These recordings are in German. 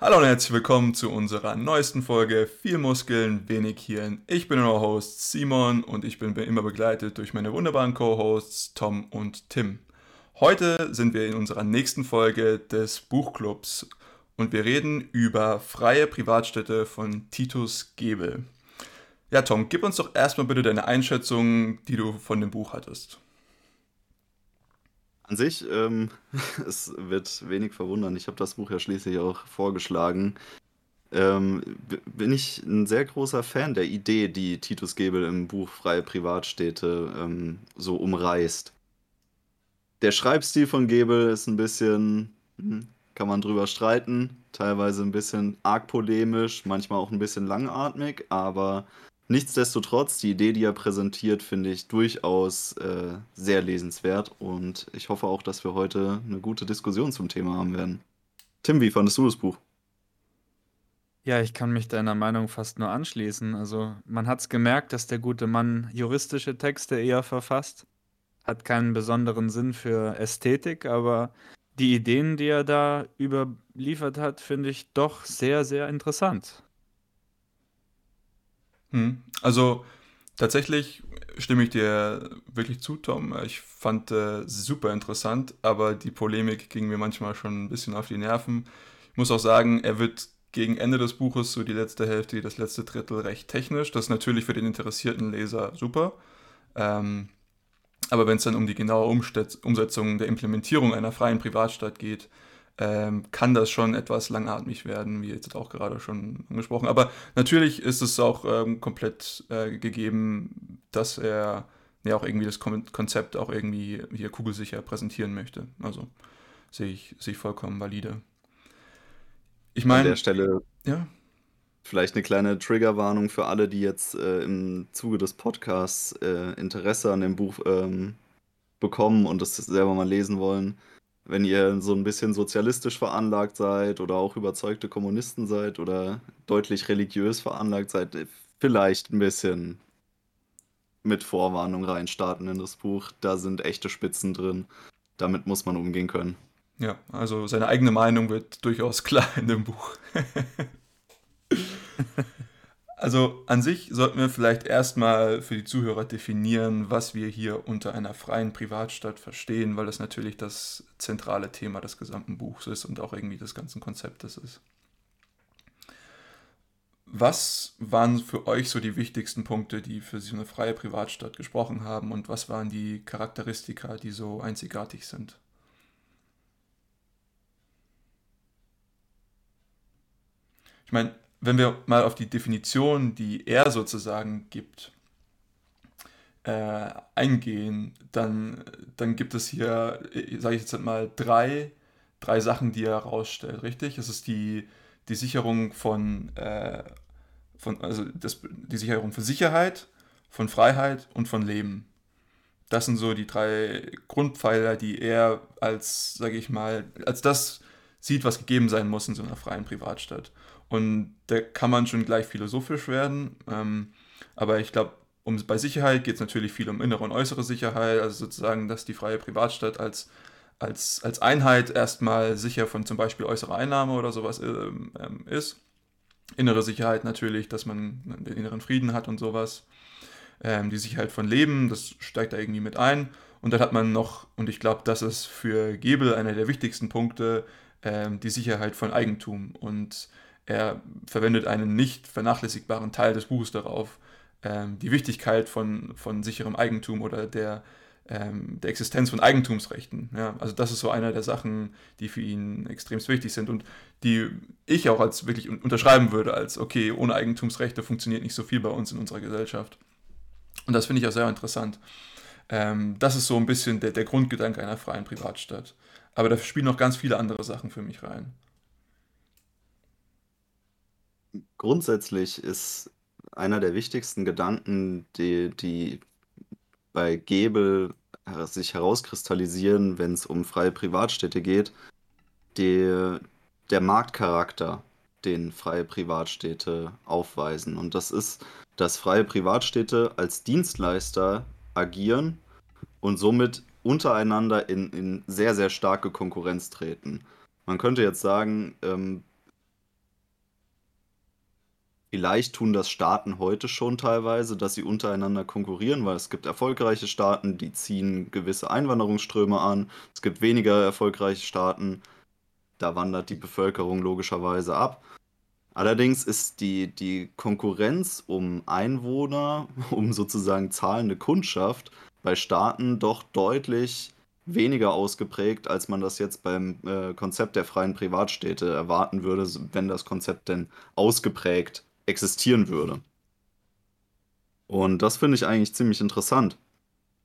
Hallo und herzlich willkommen zu unserer neuesten Folge Viel Muskeln, wenig Hirn. Ich bin euer Host Simon und ich bin immer begleitet durch meine wunderbaren Co-Hosts Tom und Tim. Heute sind wir in unserer nächsten Folge des Buchclubs und wir reden über freie Privatstädte von Titus Gebel. Ja, Tom, gib uns doch erstmal bitte deine Einschätzung, die du von dem Buch hattest. An sich, ähm, es wird wenig verwundern. Ich habe das Buch ja schließlich auch vorgeschlagen. Ähm, bin ich ein sehr großer Fan der Idee, die Titus Gebel im Buch Freie Privatstädte ähm, so umreißt. Der Schreibstil von Gebel ist ein bisschen, hm, kann man drüber streiten, teilweise ein bisschen arg polemisch, manchmal auch ein bisschen langatmig, aber Nichtsdestotrotz, die Idee, die er präsentiert, finde ich durchaus äh, sehr lesenswert und ich hoffe auch, dass wir heute eine gute Diskussion zum Thema haben werden. Tim, wie fandest du das Buch? Ja, ich kann mich deiner Meinung fast nur anschließen. Also man hat es gemerkt, dass der gute Mann juristische Texte eher verfasst, hat keinen besonderen Sinn für Ästhetik, aber die Ideen, die er da überliefert hat, finde ich doch sehr, sehr interessant. Hm. Also tatsächlich stimme ich dir wirklich zu, Tom. Ich fand äh, super interessant, aber die Polemik ging mir manchmal schon ein bisschen auf die Nerven. Ich muss auch sagen, er wird gegen Ende des Buches, so die letzte Hälfte, das letzte Drittel, recht technisch. Das ist natürlich für den interessierten Leser super. Ähm, aber wenn es dann um die genaue Umsetzung der Implementierung einer freien Privatstadt geht, ähm, kann das schon etwas langatmig werden, wie jetzt auch gerade schon angesprochen. Aber natürlich ist es auch ähm, komplett äh, gegeben, dass er ja auch irgendwie das Konzept auch irgendwie hier kugelsicher präsentieren möchte. Also sehe ich, sehe ich vollkommen valide. Ich meine. An der Stelle. Ja. Vielleicht eine kleine Triggerwarnung für alle, die jetzt äh, im Zuge des Podcasts äh, Interesse an dem Buch ähm, bekommen und das selber mal lesen wollen wenn ihr so ein bisschen sozialistisch veranlagt seid oder auch überzeugte Kommunisten seid oder deutlich religiös veranlagt seid, vielleicht ein bisschen mit Vorwarnung reinstarten in das Buch. Da sind echte Spitzen drin. Damit muss man umgehen können. Ja, also seine eigene Meinung wird durchaus klar in dem Buch. Also an sich sollten wir vielleicht erstmal für die Zuhörer definieren, was wir hier unter einer freien Privatstadt verstehen, weil das natürlich das zentrale Thema des gesamten Buchs ist und auch irgendwie des ganzen Konzeptes ist. Was waren für euch so die wichtigsten Punkte, die für so eine freie Privatstadt gesprochen haben und was waren die Charakteristika, die so einzigartig sind? Ich meine, wenn wir mal auf die Definition, die er sozusagen gibt, äh, eingehen, dann, dann gibt es hier, äh, sage ich jetzt mal, drei, drei Sachen, die er herausstellt, richtig? Es ist die, die Sicherung von, äh, von also das, die Sicherung von Sicherheit, von Freiheit und von Leben. Das sind so die drei Grundpfeiler, die er als, sage ich mal, als das sieht, was gegeben sein muss in so einer freien Privatstadt. Und da kann man schon gleich philosophisch werden. Ähm, aber ich glaube, um, bei Sicherheit geht es natürlich viel um innere und äußere Sicherheit, also sozusagen, dass die freie Privatstadt als, als, als Einheit erstmal sicher von zum Beispiel äußerer Einnahme oder sowas ähm, ähm, ist. Innere Sicherheit natürlich, dass man den inneren Frieden hat und sowas. Ähm, die Sicherheit von Leben, das steigt da irgendwie mit ein. Und dann hat man noch, und ich glaube, das ist für Gebel einer der wichtigsten Punkte, ähm, die Sicherheit von Eigentum. Und er verwendet einen nicht vernachlässigbaren Teil des Buches darauf, ähm, die Wichtigkeit von, von sicherem Eigentum oder der, ähm, der Existenz von Eigentumsrechten. Ja, also das ist so einer der Sachen, die für ihn extrem wichtig sind und die ich auch als wirklich unterschreiben würde, als okay, ohne Eigentumsrechte funktioniert nicht so viel bei uns in unserer Gesellschaft. Und das finde ich auch sehr interessant. Ähm, das ist so ein bisschen der, der Grundgedanke einer freien Privatstadt. Aber da spielen noch ganz viele andere Sachen für mich rein. Grundsätzlich ist einer der wichtigsten Gedanken, die, die bei Gebel sich herauskristallisieren, wenn es um freie Privatstädte geht, die, der Marktcharakter, den freie Privatstädte aufweisen. Und das ist, dass freie Privatstädte als Dienstleister agieren und somit untereinander in, in sehr, sehr starke Konkurrenz treten. Man könnte jetzt sagen, ähm, Vielleicht tun das Staaten heute schon teilweise, dass sie untereinander konkurrieren, weil es gibt erfolgreiche Staaten, die ziehen gewisse Einwanderungsströme an. Es gibt weniger erfolgreiche Staaten, da wandert die Bevölkerung logischerweise ab. Allerdings ist die, die Konkurrenz um Einwohner, um sozusagen zahlende Kundschaft bei Staaten doch deutlich weniger ausgeprägt, als man das jetzt beim äh, Konzept der freien Privatstädte erwarten würde, wenn das Konzept denn ausgeprägt existieren würde. Und das finde ich eigentlich ziemlich interessant,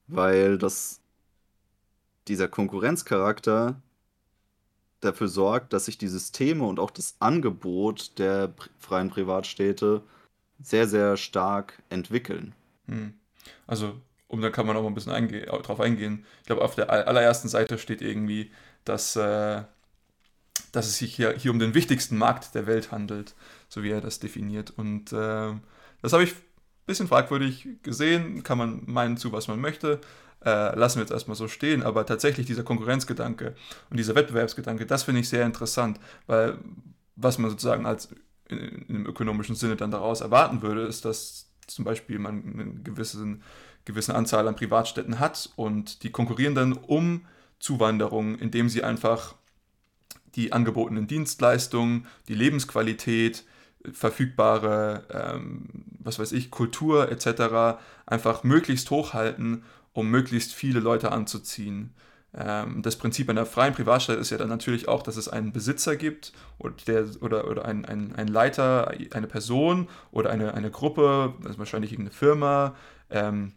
weil das dieser Konkurrenzcharakter dafür sorgt, dass sich die Systeme und auch das Angebot der freien Privatstädte sehr, sehr stark entwickeln. Hm. Also, um da kann man auch mal ein bisschen einge drauf eingehen. Ich glaube, auf der allerersten Seite steht irgendwie, dass, äh, dass es sich hier, hier um den wichtigsten Markt der Welt handelt, so wie er das definiert. Und äh, das habe ich ein bisschen fragwürdig gesehen, kann man meinen zu, was man möchte äh, lassen wir jetzt erstmal so stehen. Aber tatsächlich dieser Konkurrenzgedanke und dieser Wettbewerbsgedanke, das finde ich sehr interessant, weil was man sozusagen als in, im ökonomischen Sinne dann daraus erwarten würde, ist, dass zum Beispiel man eine gewissen, gewisse Anzahl an Privatstädten hat und die konkurrieren dann um Zuwanderung, indem sie einfach die angebotenen Dienstleistungen, die Lebensqualität, verfügbare, ähm, was weiß ich, Kultur etc. einfach möglichst hochhalten um möglichst viele Leute anzuziehen. Ähm, das Prinzip einer freien Privatstadt ist ja dann natürlich auch, dass es einen Besitzer gibt oder, der, oder, oder ein, ein, ein Leiter, eine Person oder eine, eine Gruppe, also wahrscheinlich irgendeine Firma, ähm,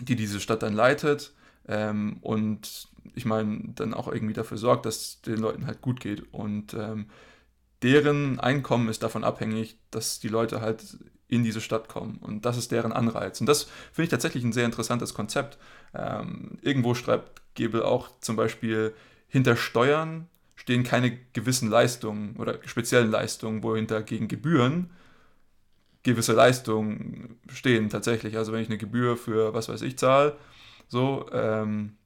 die diese Stadt dann leitet ähm, und ich meine, dann auch irgendwie dafür sorgt, dass es den Leuten halt gut geht. Und ähm, deren Einkommen ist davon abhängig, dass die Leute halt in diese Stadt kommen. Und das ist deren Anreiz. Und das finde ich tatsächlich ein sehr interessantes Konzept. Ähm, irgendwo schreibt Gebel auch zum Beispiel, hinter Steuern stehen keine gewissen Leistungen oder speziellen Leistungen, wo hinter gegen Gebühren gewisse Leistungen stehen tatsächlich. Also wenn ich eine Gebühr für was weiß ich zahle, so, ähm,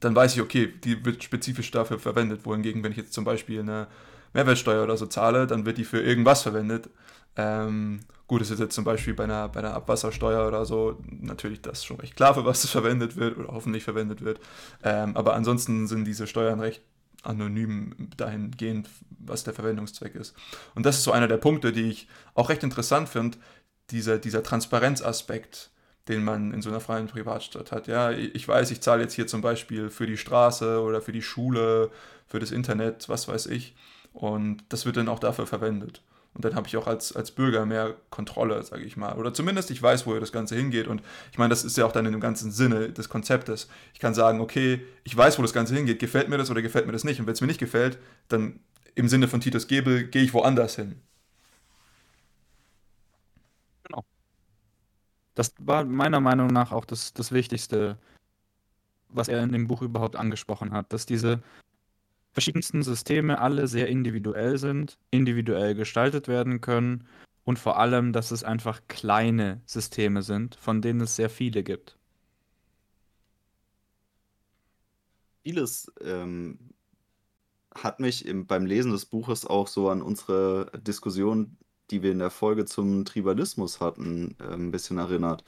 dann weiß ich, okay, die wird spezifisch dafür verwendet. Wohingegen, wenn ich jetzt zum Beispiel eine Mehrwertsteuer oder so zahle, dann wird die für irgendwas verwendet. Ähm, gut, es ist jetzt zum Beispiel bei einer, bei einer Abwassersteuer oder so natürlich das schon recht klar, für was es verwendet wird oder hoffentlich verwendet wird. Ähm, aber ansonsten sind diese Steuern recht anonym dahingehend, was der Verwendungszweck ist. Und das ist so einer der Punkte, die ich auch recht interessant finde, dieser, dieser Transparenzaspekt, den man in so einer freien Privatstadt hat. Ja, ich weiß, ich zahle jetzt hier zum Beispiel für die Straße oder für die Schule, für das Internet, was weiß ich. Und das wird dann auch dafür verwendet. Und dann habe ich auch als, als Bürger mehr Kontrolle, sage ich mal. Oder zumindest ich weiß, wo das Ganze hingeht. Und ich meine, das ist ja auch dann in dem ganzen Sinne des Konzeptes. Ich kann sagen, okay, ich weiß, wo das Ganze hingeht. Gefällt mir das oder gefällt mir das nicht? Und wenn es mir nicht gefällt, dann im Sinne von Titus Gebel gehe ich woanders hin. Genau. Das war meiner Meinung nach auch das, das Wichtigste, was er in dem Buch überhaupt angesprochen hat, dass diese verschiedensten Systeme alle sehr individuell sind, individuell gestaltet werden können und vor allem, dass es einfach kleine Systeme sind, von denen es sehr viele gibt. Vieles ähm, hat mich im, beim Lesen des Buches auch so an unsere Diskussion, die wir in der Folge zum Tribalismus hatten, äh, ein bisschen erinnert.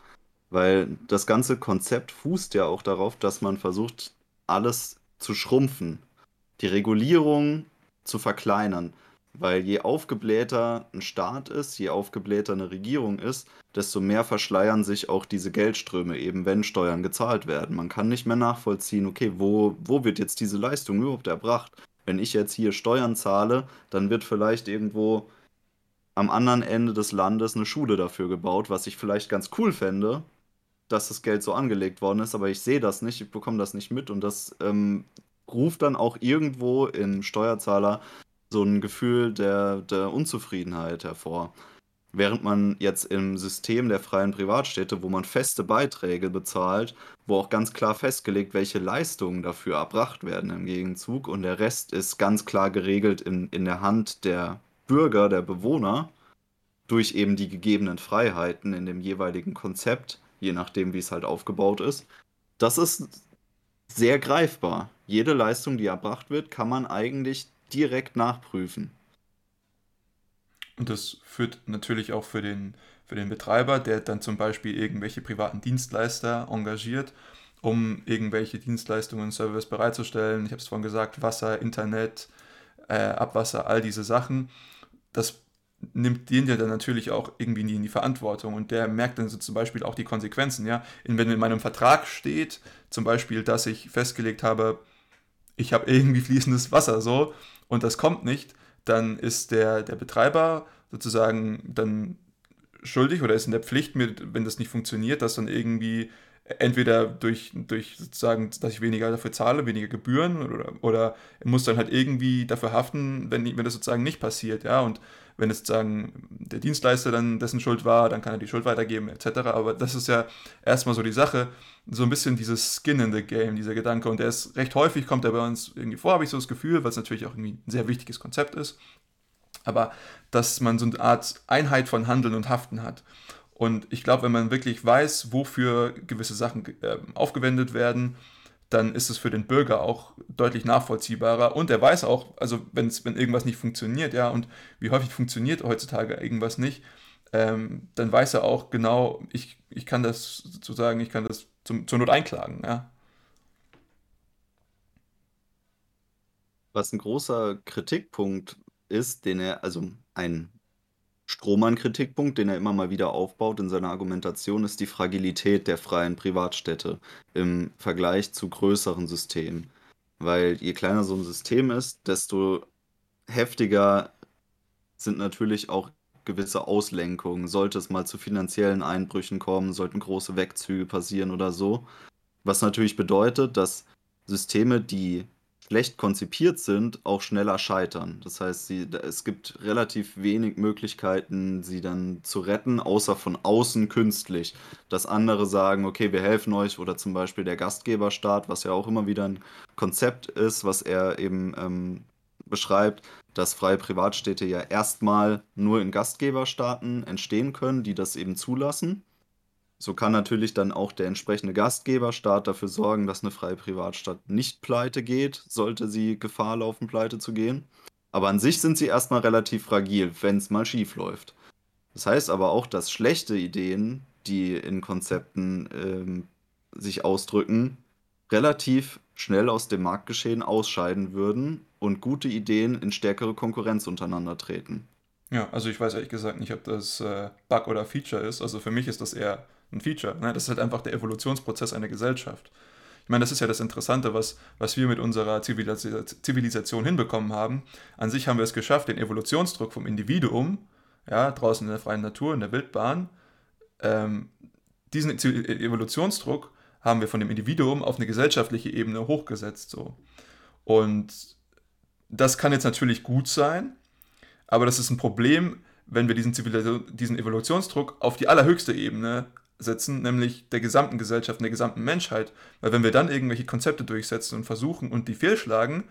Weil das ganze Konzept fußt ja auch darauf, dass man versucht, alles zu schrumpfen die Regulierung zu verkleinern. Weil je aufgeblähter ein Staat ist, je aufgeblähter eine Regierung ist, desto mehr verschleiern sich auch diese Geldströme, eben wenn Steuern gezahlt werden. Man kann nicht mehr nachvollziehen, okay, wo, wo wird jetzt diese Leistung überhaupt erbracht? Wenn ich jetzt hier Steuern zahle, dann wird vielleicht irgendwo am anderen Ende des Landes eine Schule dafür gebaut, was ich vielleicht ganz cool fände, dass das Geld so angelegt worden ist, aber ich sehe das nicht, ich bekomme das nicht mit und das ähm, ruft dann auch irgendwo im Steuerzahler so ein Gefühl der, der Unzufriedenheit hervor. Während man jetzt im System der freien Privatstädte, wo man feste Beiträge bezahlt, wo auch ganz klar festgelegt, welche Leistungen dafür erbracht werden im Gegenzug und der Rest ist ganz klar geregelt in, in der Hand der Bürger, der Bewohner, durch eben die gegebenen Freiheiten in dem jeweiligen Konzept, je nachdem, wie es halt aufgebaut ist. Das ist sehr greifbar. Jede Leistung, die erbracht wird, kann man eigentlich direkt nachprüfen. Und das führt natürlich auch für den, für den Betreiber, der dann zum Beispiel irgendwelche privaten Dienstleister engagiert, um irgendwelche Dienstleistungen und Service bereitzustellen. Ich habe es vorhin gesagt, Wasser, Internet, äh, Abwasser, all diese Sachen. Das nimmt den ja dann natürlich auch irgendwie nie in die Verantwortung und der merkt dann so zum Beispiel auch die Konsequenzen, ja. Wenn in meinem Vertrag steht, zum Beispiel, dass ich festgelegt habe, ich habe irgendwie fließendes Wasser so und das kommt nicht, dann ist der, der Betreiber sozusagen dann schuldig oder ist in der Pflicht, mir, wenn das nicht funktioniert, das dann irgendwie entweder durch, durch sozusagen, dass ich weniger dafür zahle, weniger Gebühren oder, oder muss dann halt irgendwie dafür haften, wenn, wenn das sozusagen nicht passiert, ja, und wenn es sozusagen der Dienstleister dann dessen Schuld war, dann kann er die Schuld weitergeben, etc. Aber das ist ja erstmal so die Sache, so ein bisschen dieses Skin in the Game, dieser Gedanke. Und der ist recht häufig, kommt er bei uns irgendwie vor, habe ich so das Gefühl, weil es natürlich auch irgendwie ein sehr wichtiges Konzept ist. Aber dass man so eine Art Einheit von Handeln und Haften hat. Und ich glaube, wenn man wirklich weiß, wofür gewisse Sachen äh, aufgewendet werden, dann ist es für den Bürger auch deutlich nachvollziehbarer. Und er weiß auch, also wenn's, wenn irgendwas nicht funktioniert, ja, und wie häufig funktioniert heutzutage irgendwas nicht, ähm, dann weiß er auch genau, ich, ich kann das sozusagen, ich kann das zum, zur Not einklagen, ja. Was ein großer Kritikpunkt ist, den er, also ein Strohmann-Kritikpunkt, den er immer mal wieder aufbaut in seiner Argumentation, ist die Fragilität der freien Privatstädte im Vergleich zu größeren Systemen. Weil je kleiner so ein System ist, desto heftiger sind natürlich auch gewisse Auslenkungen. Sollte es mal zu finanziellen Einbrüchen kommen, sollten große Wegzüge passieren oder so. Was natürlich bedeutet, dass Systeme, die schlecht konzipiert sind, auch schneller scheitern. Das heißt, sie, es gibt relativ wenig Möglichkeiten, sie dann zu retten, außer von außen künstlich. Dass andere sagen, okay, wir helfen euch oder zum Beispiel der Gastgeberstaat, was ja auch immer wieder ein Konzept ist, was er eben ähm, beschreibt, dass freie Privatstädte ja erstmal nur in Gastgeberstaaten entstehen können, die das eben zulassen. So kann natürlich dann auch der entsprechende Gastgeberstaat dafür sorgen, dass eine freie Privatstadt nicht pleite geht, sollte sie Gefahr laufen, pleite zu gehen. Aber an sich sind sie erstmal relativ fragil, wenn es mal schief läuft. Das heißt aber auch, dass schlechte Ideen, die in Konzepten ähm, sich ausdrücken, relativ schnell aus dem Marktgeschehen ausscheiden würden und gute Ideen in stärkere Konkurrenz untereinander treten. Ja, also ich weiß ehrlich gesagt nicht, ob das äh, Bug oder Feature ist. Also für mich ist das eher ein Feature. Ne? Das ist halt einfach der Evolutionsprozess einer Gesellschaft. Ich meine, das ist ja das Interessante, was, was wir mit unserer Zivilisation hinbekommen haben. An sich haben wir es geschafft, den Evolutionsdruck vom Individuum, ja, draußen in der freien Natur, in der Wildbahn, ähm, diesen Evolutionsdruck haben wir von dem Individuum auf eine gesellschaftliche Ebene hochgesetzt. So. Und das kann jetzt natürlich gut sein, aber das ist ein Problem, wenn wir diesen, diesen Evolutionsdruck auf die allerhöchste Ebene setzen, nämlich der gesamten Gesellschaft, der gesamten Menschheit. Weil wenn wir dann irgendwelche Konzepte durchsetzen und versuchen und die fehlschlagen,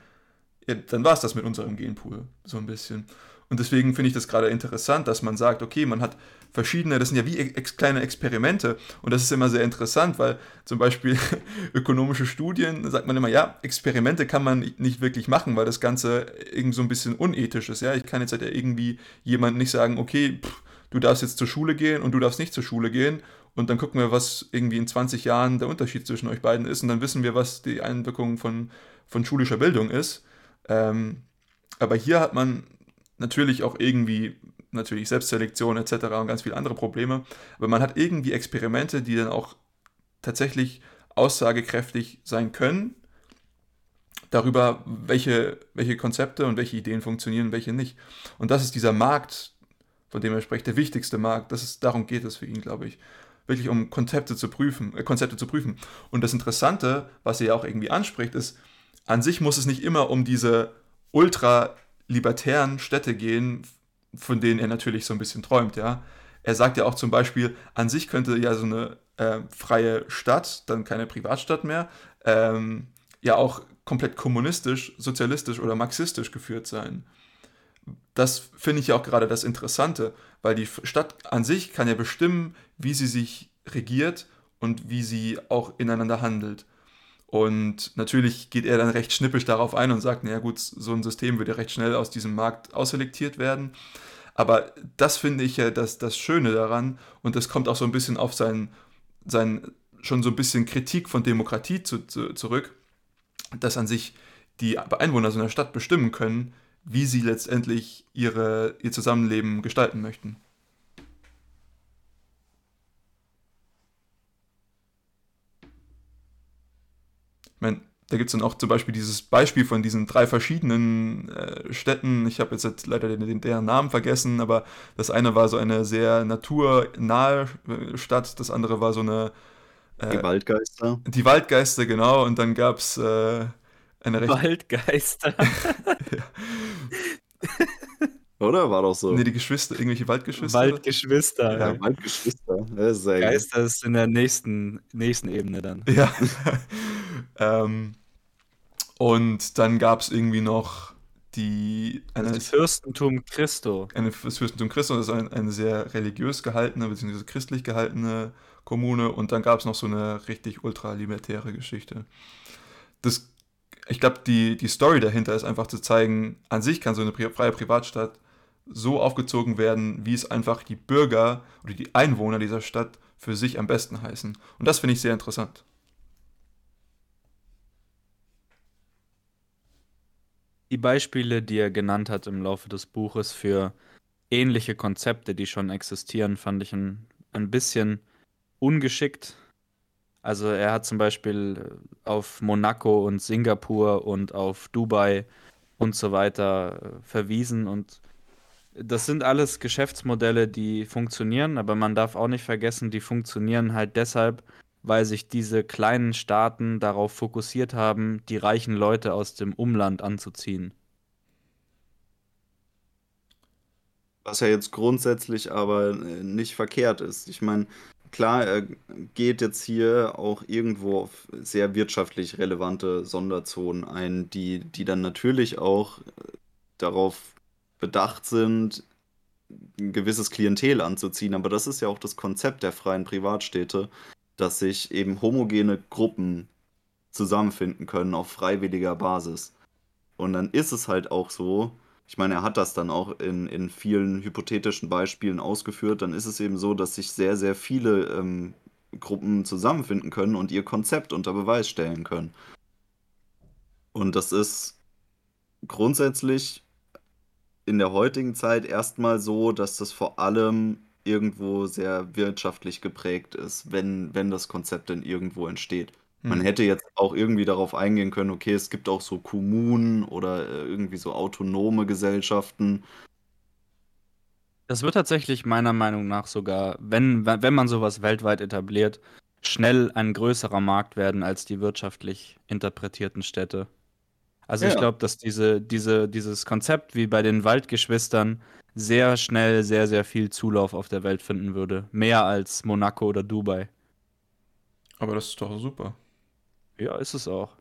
ja, dann war es das mit unserem Genpool so ein bisschen. Und deswegen finde ich das gerade interessant, dass man sagt, okay, man hat verschiedene, das sind ja wie ex kleine Experimente und das ist immer sehr interessant, weil zum Beispiel ökonomische Studien, sagt man immer, ja, Experimente kann man nicht wirklich machen, weil das Ganze irgendwie so ein bisschen unethisch ist. Ja? Ich kann jetzt halt irgendwie jemand nicht sagen, okay, pff, du darfst jetzt zur Schule gehen und du darfst nicht zur Schule gehen und dann gucken wir, was irgendwie in 20 Jahren der Unterschied zwischen euch beiden ist und dann wissen wir, was die Einwirkung von, von schulischer Bildung ist. Ähm, aber hier hat man natürlich auch irgendwie, natürlich Selbstselektion etc. und ganz viele andere Probleme, aber man hat irgendwie Experimente, die dann auch tatsächlich aussagekräftig sein können darüber, welche, welche Konzepte und welche Ideen funktionieren welche nicht. Und das ist dieser Markt, von dem er spricht, der wichtigste Markt. Das ist, darum geht es für ihn, glaube ich wirklich um Konzepte zu prüfen, äh, Konzepte zu prüfen. Und das Interessante, was er ja auch irgendwie anspricht, ist, an sich muss es nicht immer um diese ultra libertären Städte gehen, von denen er natürlich so ein bisschen träumt, ja. Er sagt ja auch zum Beispiel, an sich könnte ja so eine äh, freie Stadt, dann keine Privatstadt mehr, ähm, ja auch komplett kommunistisch, sozialistisch oder marxistisch geführt sein. Das finde ich ja auch gerade das Interessante, weil die Stadt an sich kann ja bestimmen, wie sie sich regiert und wie sie auch ineinander handelt. Und natürlich geht er dann recht schnippisch darauf ein und sagt, naja gut, so ein System würde recht schnell aus diesem Markt ausselektiert werden. Aber das finde ich ja das, das Schöne daran und das kommt auch so ein bisschen auf sein, sein schon so ein bisschen Kritik von Demokratie zu, zu, zurück, dass an sich die Einwohner so einer Stadt bestimmen können, wie sie letztendlich ihre, ihr Zusammenleben gestalten möchten. Ich meine, da gibt es dann auch zum Beispiel dieses Beispiel von diesen drei verschiedenen äh, Städten. Ich habe jetzt leider den, den, deren Namen vergessen, aber das eine war so eine sehr naturnahe äh, Stadt, das andere war so eine. Äh, die Waldgeister. Die Waldgeister, genau. Und dann gab es äh, eine recht. Waldgeister. ja. Oder? War doch so. Nee, die Geschwister, irgendwelche Waldgeschwister. Waldgeschwister. Ja, ja. Waldgeschwister. Das ist Geister ist in der nächsten, nächsten Ebene dann. Ja. ähm, und dann gab es irgendwie noch die. Eine, das Fürstentum Christo. Eine, das Fürstentum Christo, das ist ein, eine sehr religiös gehaltene, beziehungsweise christlich gehaltene Kommune. Und dann gab es noch so eine richtig ultralibertäre Geschichte. Das, ich glaube, die, die Story dahinter ist einfach zu zeigen, an sich kann so eine freie Privatstadt so aufgezogen werden, wie es einfach die Bürger oder die Einwohner dieser Stadt für sich am besten heißen. Und das finde ich sehr interessant. die Beispiele, die er genannt hat im Laufe des Buches für ähnliche Konzepte, die schon existieren, fand ich ein, ein bisschen ungeschickt. Also er hat zum Beispiel auf Monaco und Singapur und auf Dubai und so weiter äh, verwiesen und das sind alles Geschäftsmodelle, die funktionieren, aber man darf auch nicht vergessen, die funktionieren halt deshalb, weil sich diese kleinen Staaten darauf fokussiert haben, die reichen Leute aus dem Umland anzuziehen. Was ja jetzt grundsätzlich aber äh, nicht verkehrt ist. Ich meine, klar, er geht jetzt hier auch irgendwo auf sehr wirtschaftlich relevante Sonderzonen ein, die, die dann natürlich auch äh, darauf bedacht sind, ein gewisses Klientel anzuziehen. Aber das ist ja auch das Konzept der freien Privatstädte, dass sich eben homogene Gruppen zusammenfinden können auf freiwilliger Basis. Und dann ist es halt auch so, ich meine, er hat das dann auch in, in vielen hypothetischen Beispielen ausgeführt, dann ist es eben so, dass sich sehr, sehr viele ähm, Gruppen zusammenfinden können und ihr Konzept unter Beweis stellen können. Und das ist grundsätzlich in der heutigen Zeit erstmal so, dass das vor allem irgendwo sehr wirtschaftlich geprägt ist, wenn, wenn das Konzept denn irgendwo entsteht. Hm. Man hätte jetzt auch irgendwie darauf eingehen können, okay, es gibt auch so Kommunen oder äh, irgendwie so autonome Gesellschaften. Das wird tatsächlich meiner Meinung nach sogar, wenn, wenn man sowas weltweit etabliert, schnell ein größerer Markt werden als die wirtschaftlich interpretierten Städte. Also ja. ich glaube, dass diese, diese, dieses Konzept wie bei den Waldgeschwistern sehr schnell sehr, sehr viel Zulauf auf der Welt finden würde. Mehr als Monaco oder Dubai. Aber das ist doch super. Ja, ist es auch.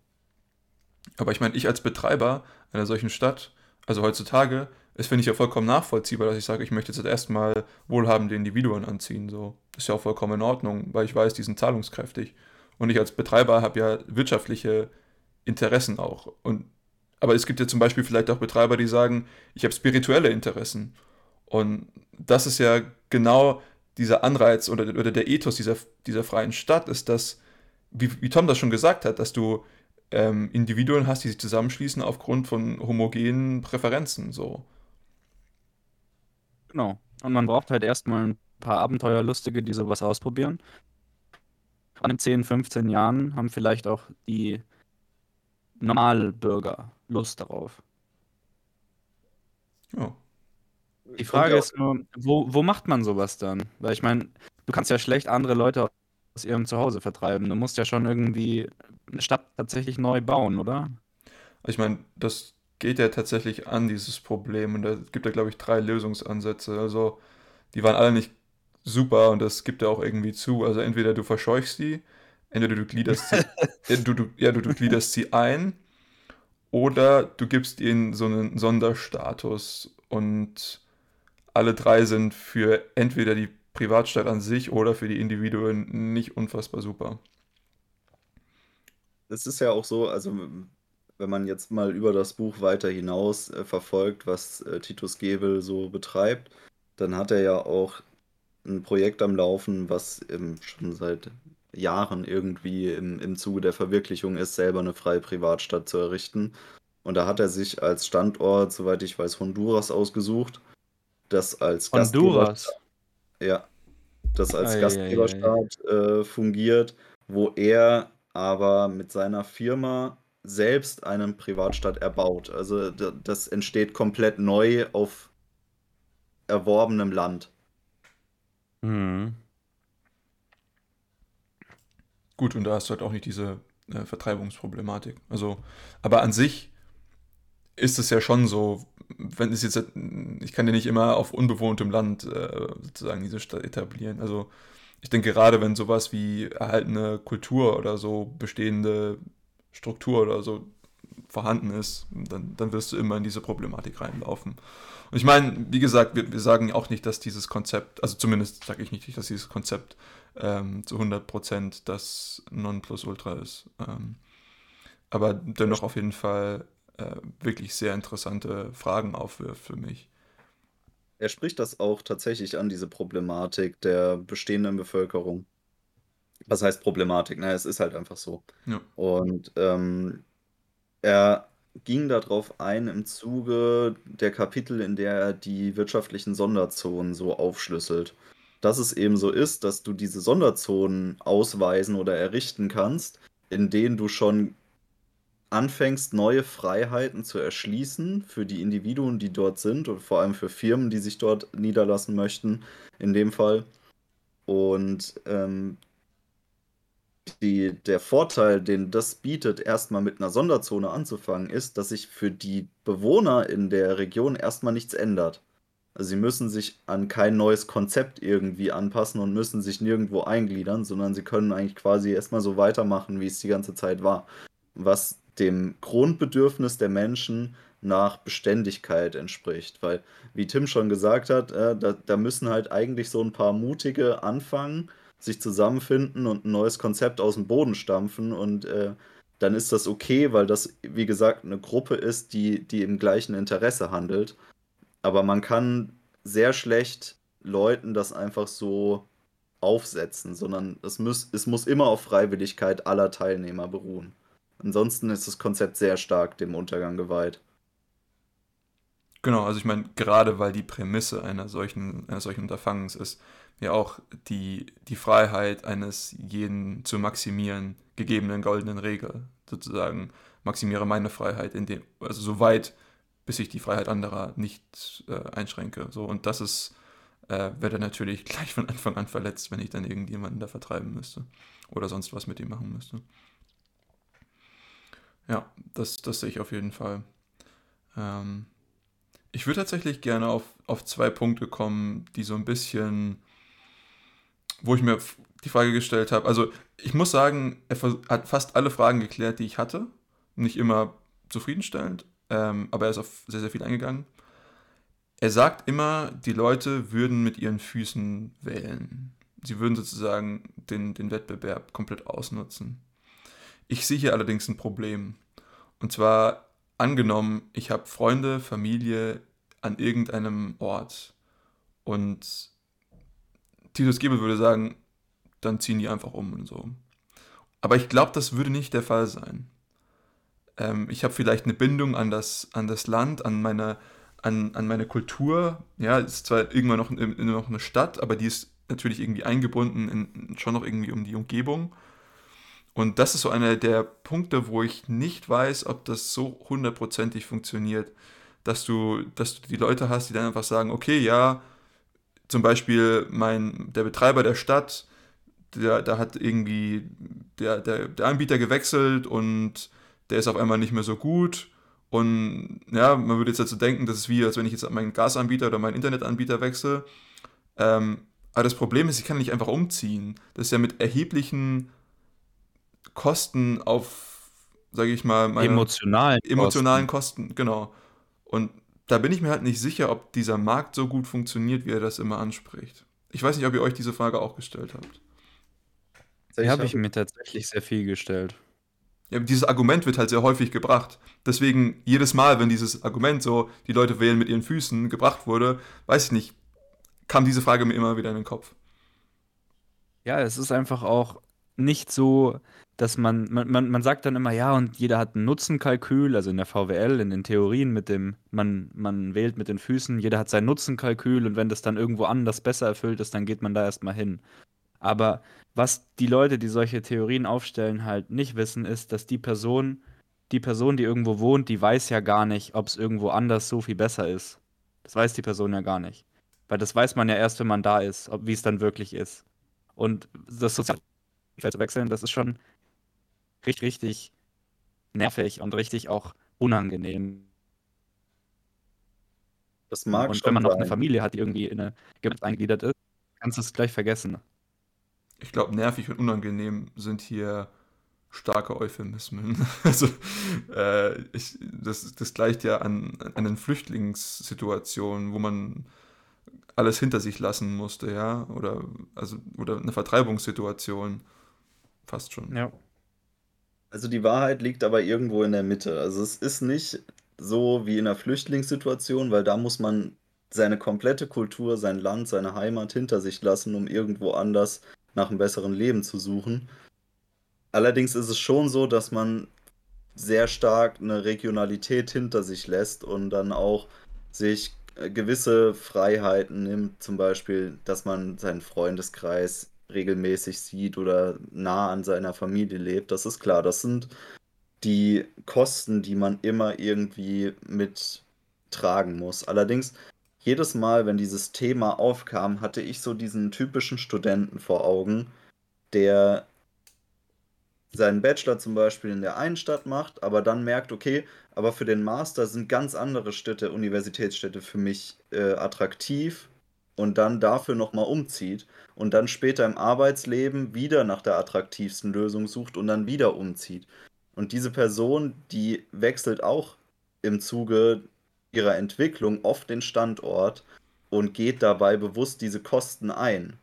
Aber ich meine, ich als Betreiber einer solchen Stadt, also heutzutage, ist, finde ich ja vollkommen nachvollziehbar, dass ich sage, ich möchte jetzt erstmal wohlhabende Individuen anziehen. So. Ist ja auch vollkommen in Ordnung, weil ich weiß, die sind zahlungskräftig. Und ich als Betreiber habe ja wirtschaftliche Interessen auch. Und, aber es gibt ja zum Beispiel vielleicht auch Betreiber, die sagen, ich habe spirituelle Interessen. Und das ist ja genau dieser Anreiz oder, oder der Ethos dieser, dieser freien Stadt, ist, dass, wie, wie Tom das schon gesagt hat, dass du ähm, Individuen hast, die sich zusammenschließen aufgrund von homogenen Präferenzen. So. Genau. Und man braucht halt erstmal ein paar Abenteuerlustige, die sowas ausprobieren. In 10, 15 Jahren haben vielleicht auch die Normalbürger Lust darauf. Ja. Die Frage ist nur, wo, wo macht man sowas dann? Weil ich meine, du kannst ja schlecht andere Leute aus ihrem Zuhause vertreiben. Du musst ja schon irgendwie eine Stadt tatsächlich neu bauen, oder? Ich meine, das geht ja tatsächlich an, dieses Problem. Und da gibt ja, glaube ich, drei Lösungsansätze. Also, die waren alle nicht super und das gibt ja auch irgendwie zu. Also, entweder du verscheuchst die, entweder du gliederst sie, du, du, ja, du, du gliederst sie ein oder du gibst ihnen so einen Sonderstatus und alle drei sind für entweder die Privatstadt an sich oder für die Individuen nicht unfassbar super. Es ist ja auch so, also wenn man jetzt mal über das Buch weiter hinaus äh, verfolgt, was äh, Titus Gebel so betreibt, dann hat er ja auch ein Projekt am Laufen, was ähm, schon seit Jahren irgendwie im, im Zuge der Verwirklichung ist, selber eine freie Privatstadt zu errichten. Und da hat er sich als Standort, soweit ich weiß, Honduras ausgesucht, das als Honduras. Ja, das als Ei, ei, Gastgeberstaat äh, fungiert, wo er aber mit seiner Firma selbst einen Privatstaat erbaut. Also das entsteht komplett neu auf erworbenem Land. Mhm. Gut, und da hast du halt auch nicht diese äh, Vertreibungsproblematik. Also, aber an sich ist es ja schon so, wenn es jetzt, ich kann ja nicht immer auf unbewohntem Land äh, sozusagen diese Stadt etablieren. Also, ich denke gerade, wenn sowas wie erhaltene Kultur oder so bestehende Struktur oder so vorhanden ist, dann, dann wirst du immer in diese Problematik reinlaufen. Und ich meine, wie gesagt, wir, wir sagen auch nicht, dass dieses Konzept, also zumindest sage ich nicht, dass dieses Konzept ähm, zu 100% das Nonplusultra ist. Ähm, aber dennoch auf jeden Fall äh, wirklich sehr interessante Fragen aufwirft für mich. Er spricht das auch tatsächlich an, diese Problematik der bestehenden Bevölkerung. Was heißt Problematik? Na, es ist halt einfach so. Ja. Und ähm, er ging darauf ein im Zuge der Kapitel, in der er die wirtschaftlichen Sonderzonen so aufschlüsselt. Dass es eben so ist, dass du diese Sonderzonen ausweisen oder errichten kannst, in denen du schon anfängst, neue Freiheiten zu erschließen für die Individuen, die dort sind und vor allem für Firmen, die sich dort niederlassen möchten, in dem Fall. Und ähm, die, der Vorteil, den das bietet, erstmal mit einer Sonderzone anzufangen, ist, dass sich für die Bewohner in der Region erstmal nichts ändert. Also sie müssen sich an kein neues Konzept irgendwie anpassen und müssen sich nirgendwo eingliedern, sondern sie können eigentlich quasi erstmal so weitermachen, wie es die ganze Zeit war. Was dem Grundbedürfnis der Menschen nach Beständigkeit entspricht. Weil, wie Tim schon gesagt hat, äh, da, da müssen halt eigentlich so ein paar Mutige anfangen, sich zusammenfinden und ein neues Konzept aus dem Boden stampfen und äh, dann ist das okay, weil das, wie gesagt, eine Gruppe ist, die, die im gleichen Interesse handelt. Aber man kann sehr schlecht Leuten das einfach so aufsetzen, sondern es muss, es muss immer auf Freiwilligkeit aller Teilnehmer beruhen. Ansonsten ist das Konzept sehr stark dem Untergang geweiht. Genau, also ich meine, gerade weil die Prämisse einer solchen, eines solchen Unterfangens ist, ja auch die, die Freiheit eines jeden zu maximieren gegebenen goldenen Regel, sozusagen, maximiere meine Freiheit, in dem, also so weit, bis ich die Freiheit anderer nicht äh, einschränke. So, und das ist, äh, dann natürlich gleich von Anfang an verletzt, wenn ich dann irgendjemanden da vertreiben müsste oder sonst was mit ihm machen müsste. Ja, das, das sehe ich auf jeden Fall. Ähm, ich würde tatsächlich gerne auf, auf zwei Punkte kommen, die so ein bisschen, wo ich mir die Frage gestellt habe. Also ich muss sagen, er hat fast alle Fragen geklärt, die ich hatte. Nicht immer zufriedenstellend, ähm, aber er ist auf sehr, sehr viel eingegangen. Er sagt immer, die Leute würden mit ihren Füßen wählen. Sie würden sozusagen den, den Wettbewerb komplett ausnutzen. Ich sehe hier allerdings ein Problem. Und zwar angenommen, ich habe Freunde, Familie an irgendeinem Ort und Titus Gebel würde sagen, dann ziehen die einfach um und so. Aber ich glaube, das würde nicht der Fall sein. Ähm, ich habe vielleicht eine Bindung an das, an das Land, an meine, an, an meine Kultur. Ja, es ist zwar irgendwann noch, noch eine Stadt, aber die ist natürlich irgendwie eingebunden in, schon noch irgendwie um die Umgebung. Und das ist so einer der Punkte, wo ich nicht weiß, ob das so hundertprozentig funktioniert, dass du, dass du die Leute hast, die dann einfach sagen, okay, ja, zum Beispiel mein, der Betreiber der Stadt, der, da hat irgendwie der, der, der Anbieter gewechselt und der ist auf einmal nicht mehr so gut. Und ja, man würde jetzt dazu denken, das ist wie, als wenn ich jetzt meinen Gasanbieter oder meinen Internetanbieter wechsle. Ähm, aber das Problem ist, ich kann nicht einfach umziehen. Das ist ja mit erheblichen Kosten auf, sage ich mal, meine Emotionalen emotionalen Kosten, genau. Und da bin ich mir halt nicht sicher, ob dieser Markt so gut funktioniert, wie er das immer anspricht. Ich weiß nicht, ob ihr euch diese Frage auch gestellt habt. Die habe ich mir tatsächlich sehr viel gestellt. Ja, dieses Argument wird halt sehr häufig gebracht. Deswegen jedes Mal, wenn dieses Argument so, die Leute wählen mit ihren Füßen, gebracht wurde, weiß ich nicht, kam diese Frage mir immer wieder in den Kopf. Ja, es ist einfach auch nicht so, dass man, man, man, sagt dann immer, ja, und jeder hat ein Nutzenkalkül, also in der VWL, in den Theorien mit dem, man, man wählt mit den Füßen, jeder hat sein Nutzenkalkül und wenn das dann irgendwo anders besser erfüllt ist, dann geht man da erstmal hin. Aber was die Leute, die solche Theorien aufstellen, halt nicht wissen, ist, dass die Person, die Person, die irgendwo wohnt, die weiß ja gar nicht, ob es irgendwo anders so viel besser ist. Das weiß die Person ja gar nicht. Weil das weiß man ja erst, wenn man da ist, wie es dann wirklich ist. Und das Sozialfeld zu wechseln, das ist schon richtig, richtig nervig und richtig auch unangenehm. Das mag und schon wenn man noch sein. eine Familie hat, die irgendwie in eine Gemeinschaft eingegliedert ist, kannst du es gleich vergessen. Ich glaube, nervig und unangenehm sind hier starke Euphemismen. Also, äh, ich, das, das gleicht ja an, an den Flüchtlingssituationen, wo man alles hinter sich lassen musste, ja, oder, also, oder eine Vertreibungssituation. Fast schon. Ja. Also die Wahrheit liegt aber irgendwo in der Mitte. Also es ist nicht so wie in einer Flüchtlingssituation, weil da muss man seine komplette Kultur, sein Land, seine Heimat hinter sich lassen, um irgendwo anders nach einem besseren Leben zu suchen. Allerdings ist es schon so, dass man sehr stark eine Regionalität hinter sich lässt und dann auch sich äh, gewisse Freiheiten nimmt, zum Beispiel, dass man seinen Freundeskreis regelmäßig sieht oder nah an seiner Familie lebt. Das ist klar, das sind die Kosten, die man immer irgendwie mittragen muss. Allerdings, jedes Mal, wenn dieses Thema aufkam, hatte ich so diesen typischen Studenten vor Augen, der seinen Bachelor zum Beispiel in der einen Stadt macht, aber dann merkt, okay, aber für den Master sind ganz andere Städte, Universitätsstädte für mich äh, attraktiv und dann dafür nochmal umzieht und dann später im Arbeitsleben wieder nach der attraktivsten Lösung sucht und dann wieder umzieht. Und diese Person, die wechselt auch im Zuge ihrer Entwicklung oft den Standort und geht dabei bewusst diese Kosten ein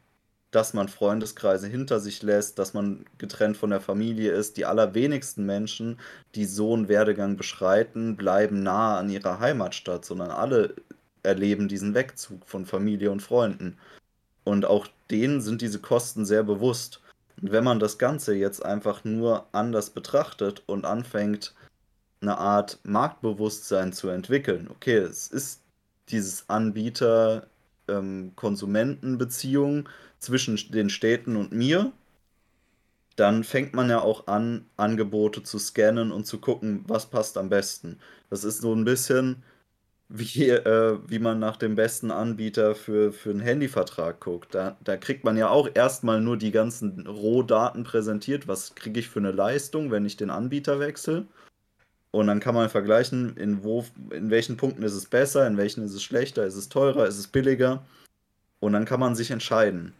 dass man Freundeskreise hinter sich lässt, dass man getrennt von der Familie ist. Die allerwenigsten Menschen, die so einen Werdegang beschreiten, bleiben nah an ihrer Heimatstadt, sondern alle erleben diesen Wegzug von Familie und Freunden. Und auch denen sind diese Kosten sehr bewusst. Und wenn man das Ganze jetzt einfach nur anders betrachtet und anfängt, eine Art Marktbewusstsein zu entwickeln, okay, es ist dieses Anbieter-Konsumentenbeziehung, zwischen den Städten und mir, dann fängt man ja auch an, Angebote zu scannen und zu gucken, was passt am besten. Das ist so ein bisschen wie, äh, wie man nach dem besten Anbieter für, für einen Handyvertrag guckt. Da, da kriegt man ja auch erstmal nur die ganzen Rohdaten präsentiert. Was kriege ich für eine Leistung, wenn ich den Anbieter wechsle? Und dann kann man vergleichen, in, wo, in welchen Punkten ist es besser, in welchen ist es schlechter, ist es teurer, ist es billiger. Und dann kann man sich entscheiden.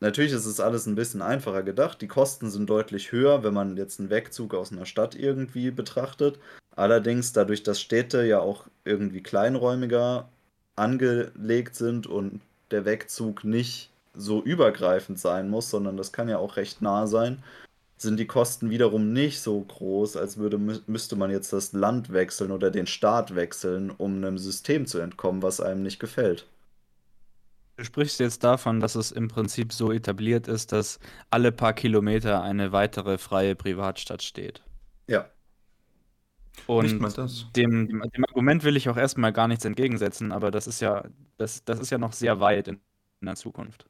Natürlich ist es alles ein bisschen einfacher gedacht. Die Kosten sind deutlich höher, wenn man jetzt einen Wegzug aus einer Stadt irgendwie betrachtet. Allerdings, dadurch, dass Städte ja auch irgendwie kleinräumiger angelegt sind und der Wegzug nicht so übergreifend sein muss, sondern das kann ja auch recht nah sein, sind die Kosten wiederum nicht so groß, als würde, müsste man jetzt das Land wechseln oder den Staat wechseln, um einem System zu entkommen, was einem nicht gefällt. Du sprichst jetzt davon, dass es im Prinzip so etabliert ist, dass alle paar Kilometer eine weitere freie Privatstadt steht. Ja. Und dem, dem, dem, Argument will ich auch erstmal gar nichts entgegensetzen, aber das ist ja, das, das ist ja noch sehr weit in, in der Zukunft.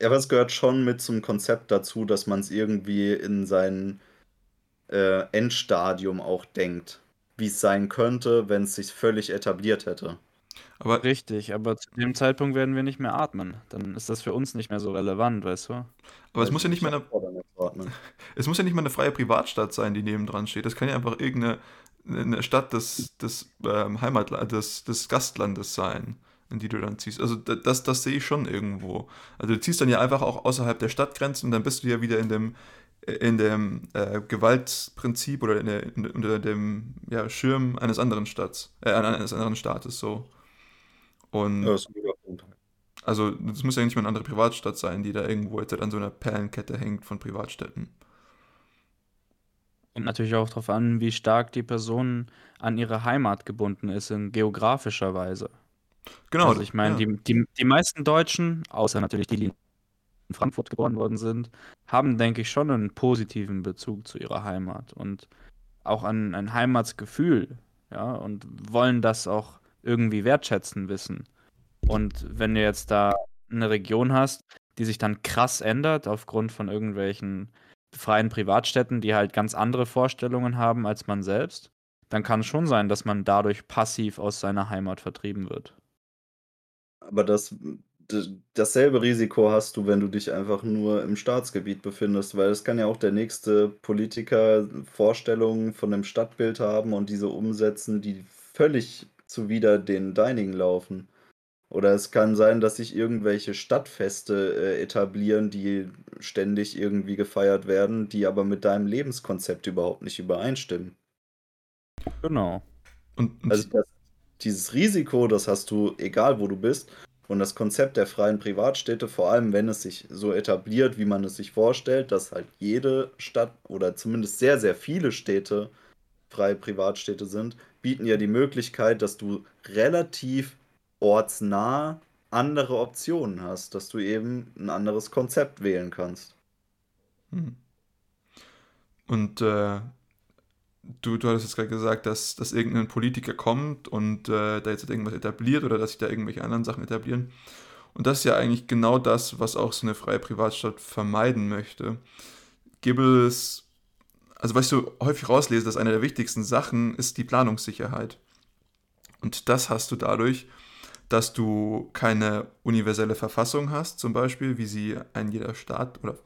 Ja, aber es gehört schon mit zum Konzept dazu, dass man es irgendwie in sein äh, Endstadium auch denkt, wie es sein könnte, wenn es sich völlig etabliert hätte. Aber Richtig, aber zu dem Zeitpunkt werden wir nicht mehr atmen. Dann ist das für uns nicht mehr so relevant, weißt du? Aber es muss ja nicht mal eine, es muss ja nicht mal eine freie Privatstadt sein, die nebendran steht. Das kann ja einfach irgendeine eine Stadt des, des ähm, Heimatlandes, des, des Gastlandes sein, in die du dann ziehst. Also das, das sehe ich schon irgendwo. Also du ziehst dann ja einfach auch außerhalb der Stadtgrenzen und dann bist du ja wieder in dem in dem äh, Gewaltprinzip oder in der, in, unter dem ja, Schirm eines anderen Staates, äh, eines anderen Staates so. Und ja, das ist Punkt. Also, das muss ja nicht mal eine andere Privatstadt sein, die da irgendwo jetzt halt an so einer Perlenkette hängt von Privatstädten. Kommt natürlich auch darauf an, wie stark die Person an ihre Heimat gebunden ist, in geografischer Weise. Genau. Also ich meine, ja. die, die, die meisten Deutschen, außer natürlich die, die in Frankfurt geboren worden sind, haben, denke ich, schon einen positiven Bezug zu ihrer Heimat und auch an ein Heimatsgefühl, ja, und wollen das auch irgendwie wertschätzen wissen. Und wenn du jetzt da eine Region hast, die sich dann krass ändert aufgrund von irgendwelchen freien Privatstädten, die halt ganz andere Vorstellungen haben als man selbst, dann kann es schon sein, dass man dadurch passiv aus seiner Heimat vertrieben wird. Aber das, dasselbe Risiko hast du, wenn du dich einfach nur im Staatsgebiet befindest, weil es kann ja auch der nächste Politiker Vorstellungen von dem Stadtbild haben und diese umsetzen, die völlig zuwider den deinigen laufen. Oder es kann sein, dass sich irgendwelche Stadtfeste äh, etablieren, die ständig irgendwie gefeiert werden, die aber mit deinem Lebenskonzept überhaupt nicht übereinstimmen. Genau. Und, und also das, dieses Risiko, das hast du, egal wo du bist. Und das Konzept der freien Privatstädte, vor allem wenn es sich so etabliert, wie man es sich vorstellt, dass halt jede Stadt oder zumindest sehr, sehr viele Städte freie Privatstädte sind, bieten ja die Möglichkeit, dass du relativ ortsnah andere Optionen hast, dass du eben ein anderes Konzept wählen kannst. Hm. Und äh, du, du hattest jetzt gerade gesagt, dass, dass irgendein Politiker kommt und äh, da jetzt irgendwas etabliert oder dass sich da irgendwelche anderen Sachen etablieren. Und das ist ja eigentlich genau das, was auch so eine freie Privatstadt vermeiden möchte. Gibbels, also was ich so häufig rauslese, dass eine der wichtigsten Sachen ist die Planungssicherheit. Und das hast du dadurch, dass du keine universelle Verfassung hast, zum Beispiel, wie sie ein jeder Staat oder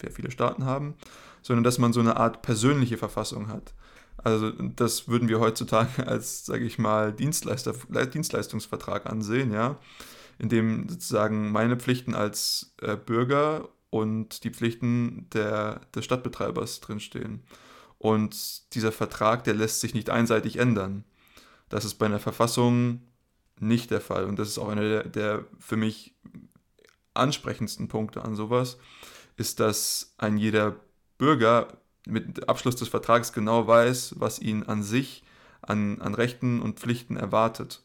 sehr viele Staaten haben, sondern dass man so eine Art persönliche Verfassung hat. Also das würden wir heutzutage als, sage ich mal, Dienstleister, Dienstleistungsvertrag ansehen, ja, in dem sozusagen meine Pflichten als äh, Bürger und die Pflichten der, des Stadtbetreibers drinstehen. Und dieser Vertrag, der lässt sich nicht einseitig ändern. Das ist bei einer Verfassung nicht der Fall. Und das ist auch einer der, der für mich ansprechendsten Punkte an sowas, ist, dass ein jeder Bürger mit Abschluss des Vertrags genau weiß, was ihn an sich, an, an Rechten und Pflichten erwartet.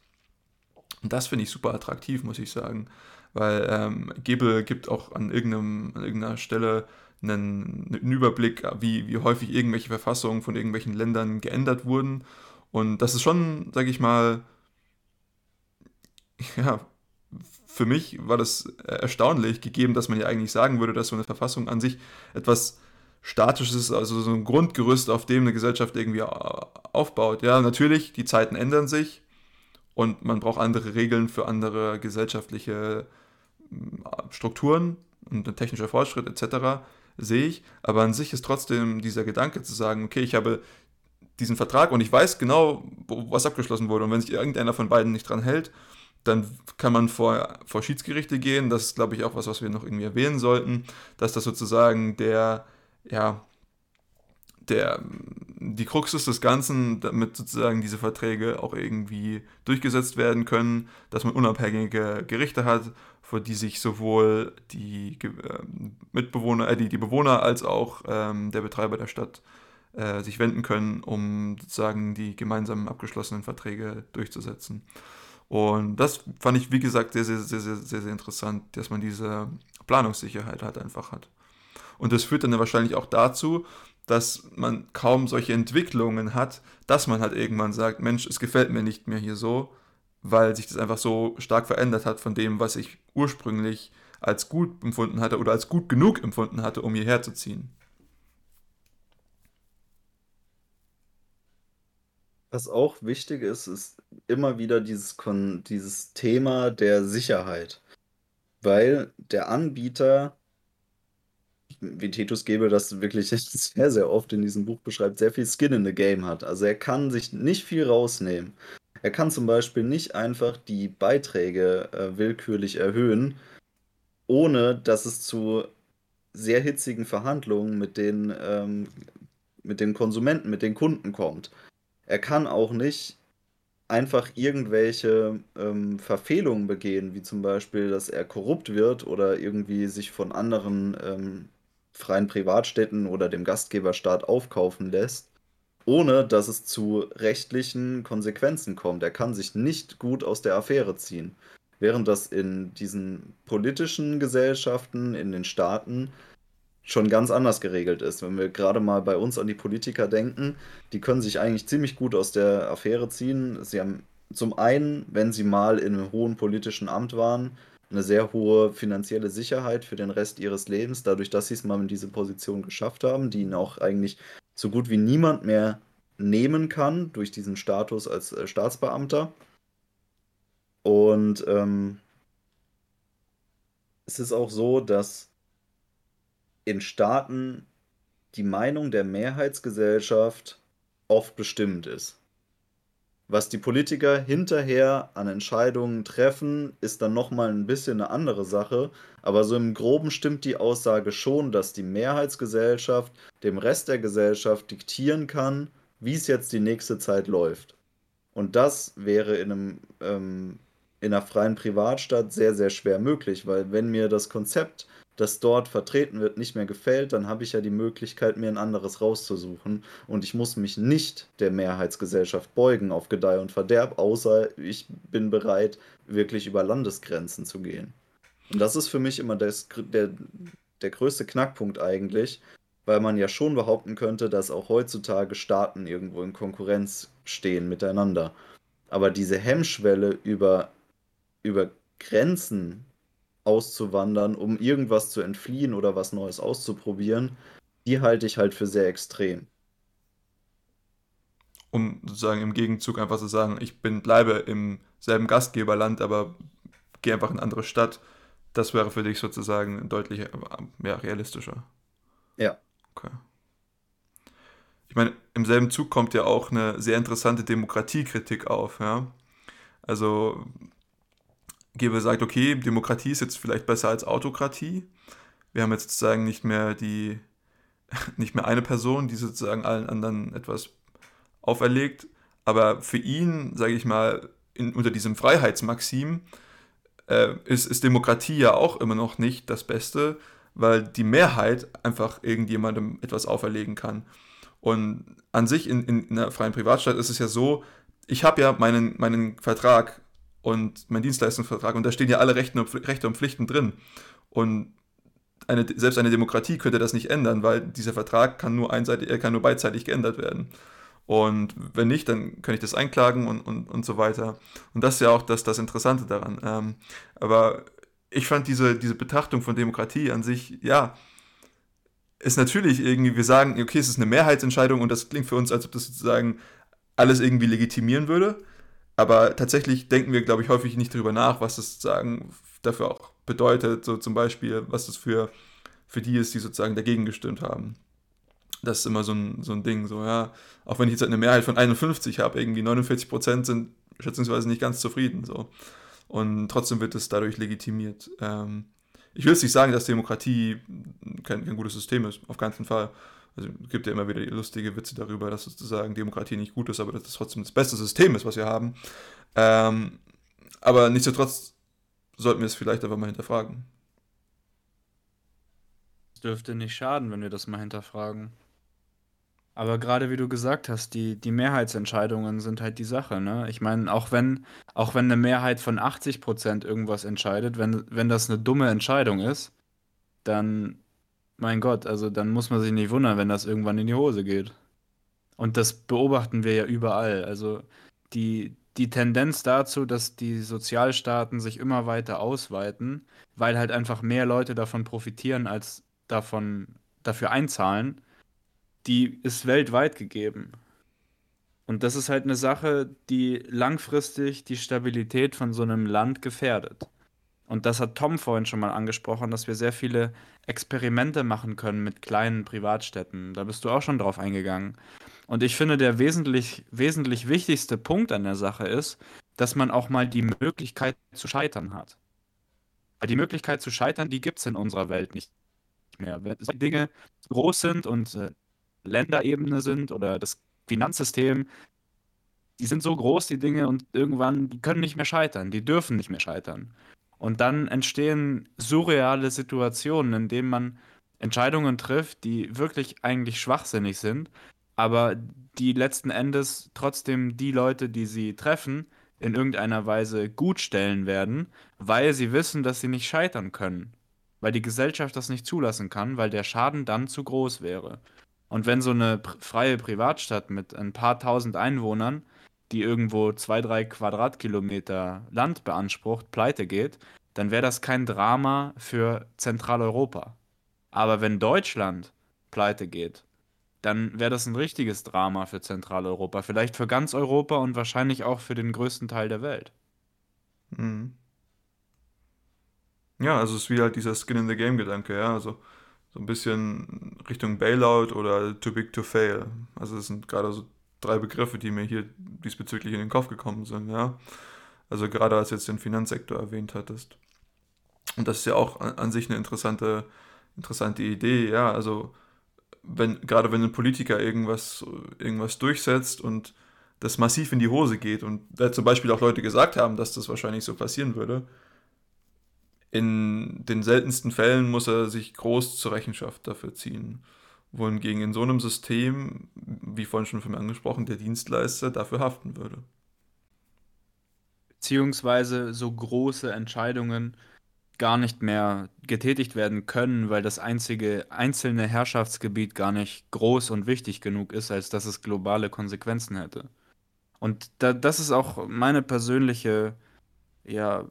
Und das finde ich super attraktiv, muss ich sagen. Weil ähm, Gebel gibt auch an, irgendeinem, an irgendeiner Stelle einen, einen Überblick, wie, wie häufig irgendwelche Verfassungen von irgendwelchen Ländern geändert wurden. Und das ist schon, sage ich mal, ja, für mich war das erstaunlich, gegeben, dass man ja eigentlich sagen würde, dass so eine Verfassung an sich etwas Statisches, also so ein Grundgerüst, auf dem eine Gesellschaft irgendwie aufbaut. Ja, natürlich, die Zeiten ändern sich und man braucht andere Regeln für andere gesellschaftliche hm, Strukturen und technischer Fortschritt etc. sehe ich. Aber an sich ist trotzdem dieser Gedanke zu sagen, okay, ich habe diesen Vertrag und ich weiß genau, was abgeschlossen wurde. Und wenn sich irgendeiner von beiden nicht dran hält, dann kann man vor, vor Schiedsgerichte gehen. Das ist, glaube ich, auch was, was wir noch irgendwie erwähnen sollten, dass das sozusagen der, ja, der, die Krux ist des Ganzen, damit sozusagen diese Verträge auch irgendwie durchgesetzt werden können, dass man unabhängige Gerichte hat, vor die sich sowohl die äh, Mitbewohner, äh, die, die Bewohner als auch ähm, der Betreiber der Stadt äh, sich wenden können, um sozusagen die gemeinsamen abgeschlossenen Verträge durchzusetzen. Und das fand ich, wie gesagt, sehr, sehr, sehr, sehr, sehr, sehr interessant, dass man diese Planungssicherheit halt einfach hat. Und das führt dann wahrscheinlich auch dazu, dass man kaum solche Entwicklungen hat, dass man halt irgendwann sagt, Mensch, es gefällt mir nicht mehr hier so, weil sich das einfach so stark verändert hat von dem, was ich ursprünglich als gut empfunden hatte oder als gut genug empfunden hatte, um hierher zu ziehen. Was auch wichtig ist, ist immer wieder dieses, Kon dieses Thema der Sicherheit. Weil der Anbieter, wie Titus Gebel das wirklich sehr, sehr oft in diesem Buch beschreibt, sehr viel Skin in the Game hat. Also er kann sich nicht viel rausnehmen. Er kann zum Beispiel nicht einfach die Beiträge äh, willkürlich erhöhen, ohne dass es zu sehr hitzigen Verhandlungen mit den, ähm, mit den Konsumenten, mit den Kunden kommt er kann auch nicht einfach irgendwelche ähm, Verfehlungen begehen, wie zum Beispiel, dass er korrupt wird oder irgendwie sich von anderen ähm, freien Privatstädten oder dem Gastgeberstaat aufkaufen lässt, ohne dass es zu rechtlichen Konsequenzen kommt. Er kann sich nicht gut aus der Affäre ziehen. Während das in diesen politischen Gesellschaften, in den Staaten schon ganz anders geregelt ist. Wenn wir gerade mal bei uns an die Politiker denken, die können sich eigentlich ziemlich gut aus der Affäre ziehen. Sie haben zum einen, wenn sie mal in einem hohen politischen Amt waren, eine sehr hohe finanzielle Sicherheit für den Rest ihres Lebens, dadurch, dass sie es mal in diese Position geschafft haben, die ihnen auch eigentlich so gut wie niemand mehr nehmen kann durch diesen Status als äh, Staatsbeamter. Und ähm, es ist auch so, dass in Staaten die Meinung der Mehrheitsgesellschaft oft bestimmt ist. Was die Politiker hinterher an Entscheidungen treffen, ist dann nochmal ein bisschen eine andere Sache. Aber so im Groben stimmt die Aussage schon, dass die Mehrheitsgesellschaft dem Rest der Gesellschaft diktieren kann, wie es jetzt die nächste Zeit läuft. Und das wäre in, einem, ähm, in einer freien Privatstadt sehr, sehr schwer möglich, weil wenn mir das Konzept das dort vertreten wird, nicht mehr gefällt, dann habe ich ja die Möglichkeit, mir ein anderes rauszusuchen. Und ich muss mich nicht der Mehrheitsgesellschaft beugen auf Gedeih und Verderb, außer ich bin bereit, wirklich über Landesgrenzen zu gehen. Und das ist für mich immer das, der, der größte Knackpunkt eigentlich, weil man ja schon behaupten könnte, dass auch heutzutage Staaten irgendwo in Konkurrenz stehen miteinander. Aber diese Hemmschwelle über, über Grenzen auszuwandern, um irgendwas zu entfliehen oder was Neues auszuprobieren, die halte ich halt für sehr extrem. Um sozusagen im Gegenzug einfach zu sagen, ich bin, bleibe im selben Gastgeberland, aber gehe einfach in eine andere Stadt, das wäre für dich sozusagen deutlich mehr realistischer. Ja. Okay. Ich meine, im selben Zug kommt ja auch eine sehr interessante Demokratiekritik auf, ja. Also Geber sagt, okay, Demokratie ist jetzt vielleicht besser als Autokratie. Wir haben jetzt sozusagen nicht mehr die, nicht mehr eine Person, die sozusagen allen anderen etwas auferlegt. Aber für ihn, sage ich mal, in, unter diesem Freiheitsmaxim äh, ist, ist Demokratie ja auch immer noch nicht das Beste, weil die Mehrheit einfach irgendjemandem etwas auferlegen kann. Und an sich in, in, in einer freien Privatstadt ist es ja so, ich habe ja meinen, meinen Vertrag und mein Dienstleistungsvertrag und da stehen ja alle Rechte und, Pflichten drin. Und eine, selbst eine Demokratie könnte das nicht ändern, weil dieser Vertrag kann nur einseitig, er kann nur beidseitig geändert werden. Und wenn nicht, dann kann ich das einklagen und, und, und so weiter. Und das ist ja auch das, das Interessante daran. Ähm, aber ich fand diese, diese Betrachtung von Demokratie an sich, ja, ist natürlich irgendwie, wir sagen, okay, es ist eine Mehrheitsentscheidung und das klingt für uns, als ob das sozusagen alles irgendwie legitimieren würde. Aber tatsächlich denken wir, glaube ich, häufig nicht darüber nach, was das sozusagen dafür auch bedeutet. So zum Beispiel, was das für, für die ist, die sozusagen dagegen gestimmt haben. Das ist immer so ein, so ein Ding. So, ja, auch wenn ich jetzt eine Mehrheit von 51 habe, irgendwie 49 Prozent sind schätzungsweise nicht ganz zufrieden. So. Und trotzdem wird es dadurch legitimiert. Ähm, ich will jetzt nicht sagen, dass Demokratie kein, kein gutes System ist, auf keinen Fall. Also es gibt ja immer wieder lustige Witze darüber, dass sozusagen Demokratie nicht gut ist, aber dass das trotzdem das beste System ist, was wir haben. Ähm, aber nichtsdestotrotz sollten wir es vielleicht einfach mal hinterfragen. Es dürfte nicht schaden, wenn wir das mal hinterfragen. Aber gerade wie du gesagt hast, die, die Mehrheitsentscheidungen sind halt die Sache, ne? Ich meine, auch wenn, auch wenn eine Mehrheit von 80% irgendwas entscheidet, wenn, wenn das eine dumme Entscheidung ist, dann mein Gott, also dann muss man sich nicht wundern, wenn das irgendwann in die Hose geht. Und das beobachten wir ja überall. Also die, die Tendenz dazu, dass die Sozialstaaten sich immer weiter ausweiten, weil halt einfach mehr Leute davon profitieren, als davon dafür einzahlen, die ist weltweit gegeben. Und das ist halt eine Sache, die langfristig die Stabilität von so einem Land gefährdet. Und das hat Tom vorhin schon mal angesprochen, dass wir sehr viele Experimente machen können mit kleinen Privatstädten. Da bist du auch schon drauf eingegangen. Und ich finde, der wesentlich, wesentlich wichtigste Punkt an der Sache ist, dass man auch mal die Möglichkeit zu scheitern hat. Weil die Möglichkeit zu scheitern, die gibt es in unserer Welt nicht mehr. Wenn Dinge groß sind und äh, Länderebene sind oder das Finanzsystem, die sind so groß, die Dinge, und irgendwann, die können nicht mehr scheitern, die dürfen nicht mehr scheitern. Und dann entstehen surreale Situationen, in denen man Entscheidungen trifft, die wirklich eigentlich schwachsinnig sind, aber die letzten Endes trotzdem die Leute, die sie treffen, in irgendeiner Weise gut stellen werden, weil sie wissen, dass sie nicht scheitern können. Weil die Gesellschaft das nicht zulassen kann, weil der Schaden dann zu groß wäre. Und wenn so eine freie Privatstadt mit ein paar tausend Einwohnern, die irgendwo zwei, drei Quadratkilometer Land beansprucht, pleite geht, dann wäre das kein Drama für Zentraleuropa. Aber wenn Deutschland pleite geht, dann wäre das ein richtiges Drama für Zentraleuropa. Vielleicht für ganz Europa und wahrscheinlich auch für den größten Teil der Welt. Mhm. Ja, also es ist wie halt dieser Skin in the Game-Gedanke, ja. Also so ein bisschen Richtung Bailout oder Too Big to Fail. Also das sind gerade so drei Begriffe, die mir hier diesbezüglich in den Kopf gekommen sind, ja. Also gerade als jetzt den Finanzsektor erwähnt hattest. Und das ist ja auch an, an sich eine interessante, interessante Idee, ja. Also wenn, gerade wenn ein Politiker irgendwas, irgendwas durchsetzt und das massiv in die Hose geht und da zum Beispiel auch Leute gesagt haben, dass das wahrscheinlich so passieren würde, in den seltensten Fällen muss er sich groß zur Rechenschaft dafür ziehen. Wohingegen in so einem System, wie vorhin schon von mir angesprochen, der Dienstleister dafür haften würde. Beziehungsweise so große Entscheidungen gar nicht mehr getätigt werden können, weil das einzige einzelne Herrschaftsgebiet gar nicht groß und wichtig genug ist, als dass es globale Konsequenzen hätte. Und da, das ist auch meine persönliche ja,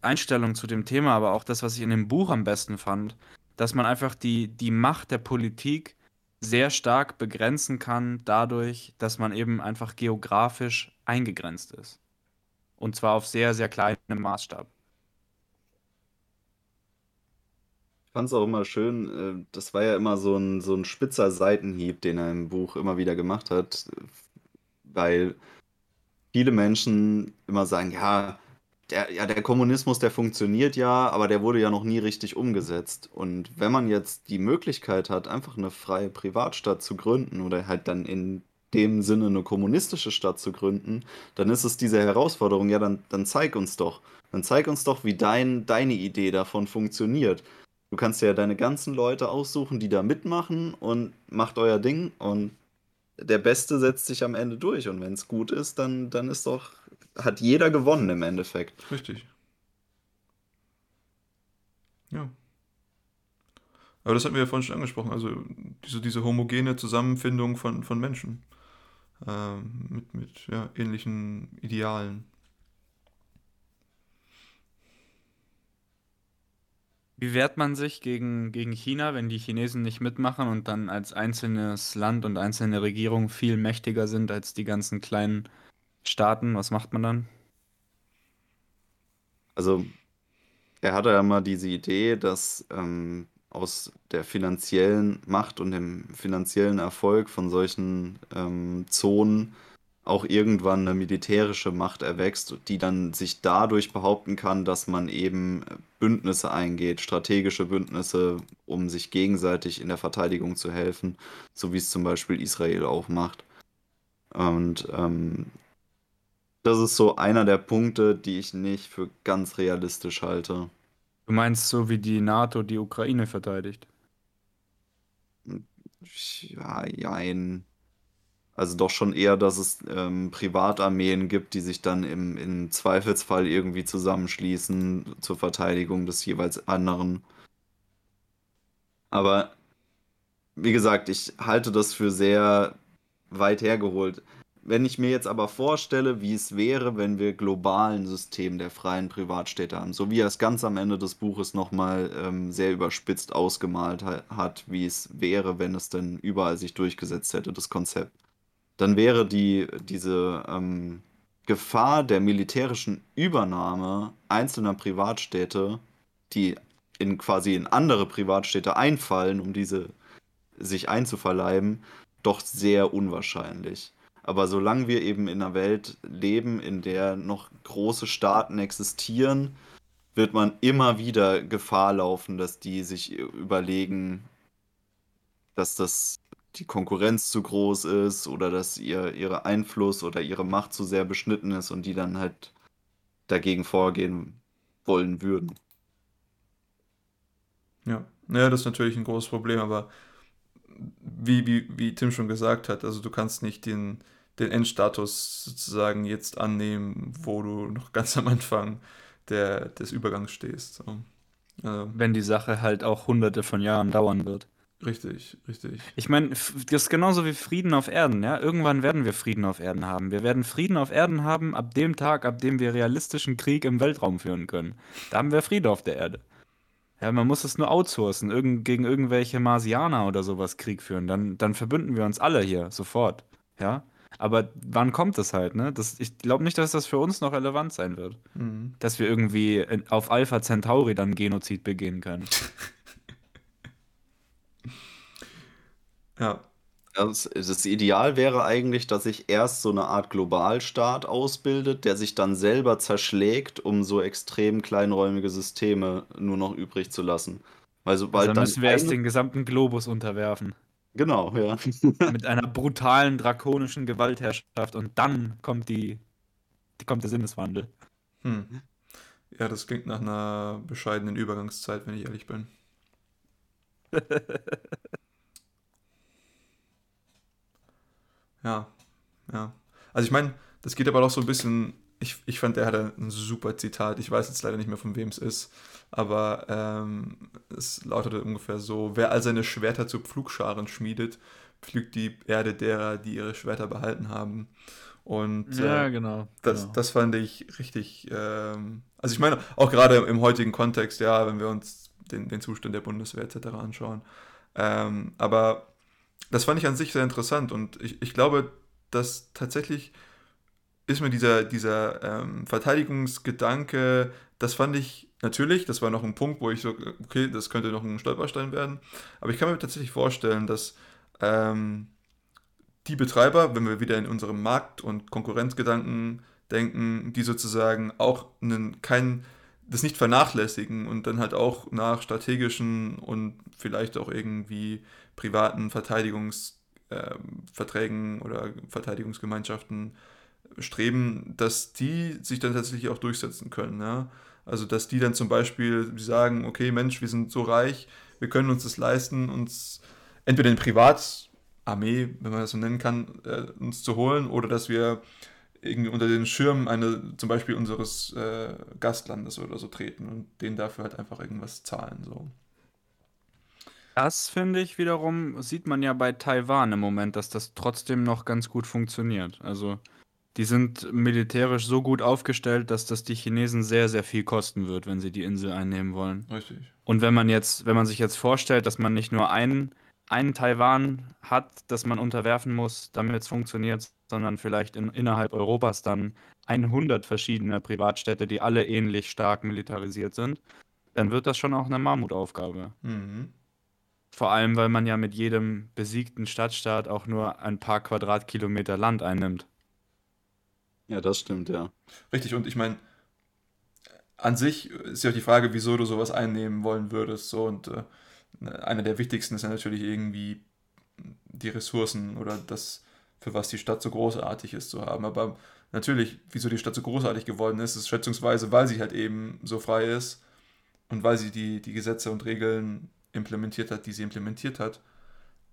Einstellung zu dem Thema, aber auch das, was ich in dem Buch am besten fand, dass man einfach die, die Macht der Politik sehr stark begrenzen kann, dadurch, dass man eben einfach geografisch eingegrenzt ist. Und zwar auf sehr, sehr kleinem Maßstab. Ich fand es auch immer schön, äh, das war ja immer so ein, so ein spitzer Seitenhieb, den er im Buch immer wieder gemacht hat, weil viele Menschen immer sagen, ja, der, ja, der Kommunismus, der funktioniert ja, aber der wurde ja noch nie richtig umgesetzt. Und wenn man jetzt die Möglichkeit hat, einfach eine freie Privatstadt zu gründen oder halt dann in dem Sinne eine kommunistische Stadt zu gründen, dann ist es diese Herausforderung, ja, dann, dann zeig uns doch. Dann zeig uns doch, wie dein, deine Idee davon funktioniert. Du kannst ja deine ganzen Leute aussuchen, die da mitmachen und macht euer Ding und der Beste setzt sich am Ende durch. Und wenn es gut ist, dann, dann ist doch, hat jeder gewonnen im Endeffekt. Richtig. Ja. Aber das hatten wir ja vorhin schon angesprochen, also diese, diese homogene Zusammenfindung von, von Menschen ähm, mit, mit ja, ähnlichen Idealen. Wie wehrt man sich gegen, gegen China, wenn die Chinesen nicht mitmachen und dann als einzelnes Land und einzelne Regierung viel mächtiger sind als die ganzen kleinen Staaten? Was macht man dann? Also, er hatte ja mal diese Idee, dass ähm, aus der finanziellen Macht und dem finanziellen Erfolg von solchen ähm, Zonen auch irgendwann eine militärische Macht erwächst, die dann sich dadurch behaupten kann, dass man eben Bündnisse eingeht, strategische Bündnisse, um sich gegenseitig in der Verteidigung zu helfen, so wie es zum Beispiel Israel auch macht. Und ähm, das ist so einer der Punkte, die ich nicht für ganz realistisch halte. Du meinst so, wie die NATO die Ukraine verteidigt? Ja, jein. Also doch schon eher, dass es ähm, Privatarmeen gibt, die sich dann im, im Zweifelsfall irgendwie zusammenschließen zur Verteidigung des jeweils anderen. Aber wie gesagt, ich halte das für sehr weit hergeholt. Wenn ich mir jetzt aber vorstelle, wie es wäre, wenn wir global ein System der freien Privatstädte haben, so wie er es ganz am Ende des Buches nochmal ähm, sehr überspitzt ausgemalt ha hat, wie es wäre, wenn es denn überall sich durchgesetzt hätte, das Konzept dann wäre die, diese ähm, Gefahr der militärischen Übernahme einzelner Privatstädte, die in quasi in andere Privatstädte einfallen, um diese sich einzuverleiben, doch sehr unwahrscheinlich. Aber solange wir eben in einer Welt leben, in der noch große Staaten existieren, wird man immer wieder Gefahr laufen, dass die sich überlegen, dass das die Konkurrenz zu groß ist oder dass ihr ihre Einfluss oder ihre Macht zu sehr beschnitten ist und die dann halt dagegen vorgehen wollen würden. Ja, naja, das ist natürlich ein großes Problem, aber wie, wie, wie Tim schon gesagt hat, also du kannst nicht den, den Endstatus sozusagen jetzt annehmen, wo du noch ganz am Anfang der, des Übergangs stehst. So. Also, Wenn die Sache halt auch hunderte von Jahren dauern wird. Richtig, richtig. Ich meine, das ist genauso wie Frieden auf Erden, ja. Irgendwann werden wir Frieden auf Erden haben. Wir werden Frieden auf Erden haben ab dem Tag, ab dem wir realistischen Krieg im Weltraum führen können. Da haben wir Frieden auf der Erde. Ja, man muss es nur outsourcen, irgend, gegen irgendwelche Marsianer oder sowas Krieg führen. Dann, dann verbünden wir uns alle hier sofort. Ja. Aber wann kommt es halt, ne? Das, ich glaube nicht, dass das für uns noch relevant sein wird. Mhm. Dass wir irgendwie auf Alpha Centauri dann Genozid begehen können. ja. Das, das, Ideal wäre eigentlich, dass sich erst so eine Art Globalstaat ausbildet, der sich dann selber zerschlägt, um so extrem kleinräumige Systeme nur noch übrig zu lassen. Weil sobald also dann müssen wir erst den gesamten Globus unterwerfen. Genau, ja. Mit einer brutalen, drakonischen Gewaltherrschaft und dann kommt die, die kommt der Sinneswandel. Hm. Ja, das klingt nach einer bescheidenen Übergangszeit, wenn ich ehrlich bin. Ja, ja. Also ich meine, das geht aber auch so ein bisschen, ich, ich fand, er hatte ein super Zitat, ich weiß jetzt leider nicht mehr, von wem es ist, aber ähm, es lautete ungefähr so, wer all seine Schwerter zu Pflugscharen schmiedet, pflügt die Erde derer, die ihre Schwerter behalten haben. Und ja, äh, genau, das, genau. das fand ich richtig, ähm, also ich meine, auch gerade im heutigen Kontext, ja, wenn wir uns den, den Zustand der Bundeswehr etc. anschauen. Ähm, aber das fand ich an sich sehr interessant und ich, ich glaube, dass tatsächlich ist mir dieser, dieser ähm, Verteidigungsgedanke, das fand ich natürlich, das war noch ein Punkt, wo ich so, okay, das könnte noch ein Stolperstein werden, aber ich kann mir tatsächlich vorstellen, dass ähm, die Betreiber, wenn wir wieder in unserem Markt- und Konkurrenzgedanken denken, die sozusagen auch einen, kein, das nicht vernachlässigen und dann halt auch nach strategischen und vielleicht auch irgendwie privaten Verteidigungsverträgen ähm, äh, oder Verteidigungsgemeinschaften streben, dass die sich dann tatsächlich auch durchsetzen können. Ja? Also dass die dann zum Beispiel sagen, okay Mensch, wir sind so reich, wir können uns das leisten, uns entweder eine Privatarmee, wenn man das so nennen kann, äh, uns zu holen, oder dass wir irgendwie unter den Schirm eine, zum Beispiel unseres äh, Gastlandes oder so treten und denen dafür halt einfach irgendwas zahlen. So. Das finde ich wiederum, sieht man ja bei Taiwan im Moment, dass das trotzdem noch ganz gut funktioniert. Also, die sind militärisch so gut aufgestellt, dass das die Chinesen sehr, sehr viel kosten wird, wenn sie die Insel einnehmen wollen. Richtig. Und wenn man jetzt, wenn man sich jetzt vorstellt, dass man nicht nur einen, einen Taiwan hat, das man unterwerfen muss, damit es funktioniert, sondern vielleicht in, innerhalb Europas dann 100 verschiedene Privatstädte, die alle ähnlich stark militarisiert sind, dann wird das schon auch eine Mammutaufgabe. Mhm. Vor allem, weil man ja mit jedem besiegten Stadtstaat auch nur ein paar Quadratkilometer Land einnimmt. Ja, das stimmt, ja. Richtig, und ich meine, an sich ist ja auch die Frage, wieso du sowas einnehmen wollen würdest. So, und äh, einer der wichtigsten ist ja natürlich irgendwie die Ressourcen oder das, für was die Stadt so großartig ist zu haben. Aber natürlich, wieso die Stadt so großartig geworden ist, ist schätzungsweise, weil sie halt eben so frei ist und weil sie die, die Gesetze und Regeln implementiert hat, die sie implementiert hat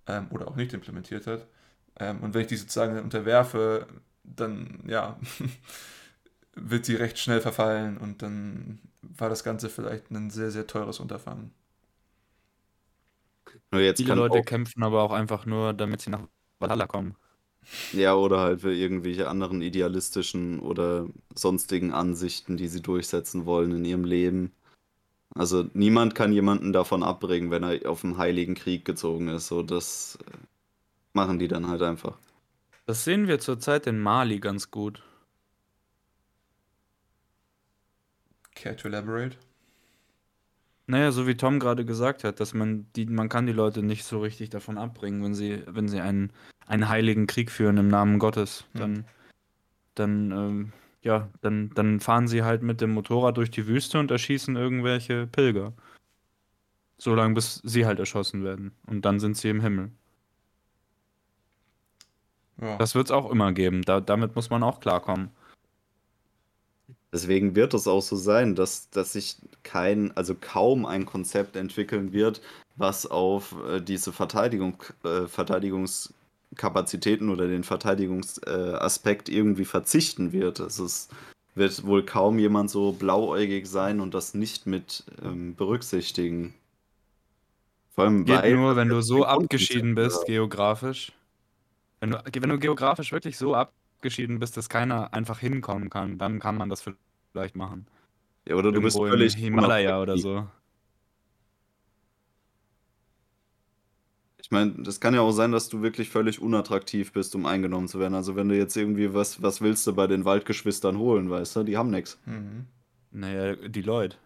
ähm, oder auch nicht implementiert hat. Ähm, und wenn ich die sozusagen unterwerfe, dann ja, wird sie recht schnell verfallen und dann war das Ganze vielleicht ein sehr, sehr teures Unterfangen. Viele Leute kämpfen aber auch einfach nur, damit sie nach Valhalla kommen. Ja, oder halt für irgendwelche anderen idealistischen oder sonstigen Ansichten, die sie durchsetzen wollen in ihrem Leben. Also niemand kann jemanden davon abbringen, wenn er auf einen heiligen Krieg gezogen ist. So, das äh, machen die dann halt einfach. Das sehen wir zurzeit in Mali ganz gut. Care to elaborate? Naja, so wie Tom gerade gesagt hat, dass man die, man kann die Leute nicht so richtig davon abbringen, wenn sie, wenn sie einen, einen heiligen Krieg führen im Namen Gottes. Hm. Dann, dann ähm, ja, dann, dann fahren sie halt mit dem Motorrad durch die Wüste und erschießen irgendwelche Pilger. Solange bis sie halt erschossen werden. Und dann sind sie im Himmel. Ja. Das wird es auch immer geben. Da, damit muss man auch klarkommen. Deswegen wird es auch so sein, dass, dass sich kein, also kaum ein Konzept entwickeln wird, was auf äh, diese Verteidigung, äh, Verteidigungskapazitäten oder den Verteidigungsaspekt äh, irgendwie verzichten wird. Also es wird wohl kaum jemand so blauäugig sein und das nicht mit ähm, berücksichtigen. Vor allem Geht weil, nur, wenn du so abgeschieden bist, geografisch. Wenn du, wenn du geografisch wirklich so abgeschieden bist, dass keiner einfach hinkommen kann, dann kann man das vielleicht machen. Ja, oder du Irgendwo bist völlig Himalaya oder so. Ich meine, das kann ja auch sein, dass du wirklich völlig unattraktiv bist, um eingenommen zu werden. Also wenn du jetzt irgendwie was, was willst du bei den Waldgeschwistern holen, weißt du, die haben nichts. Mhm. Naja, die Leute.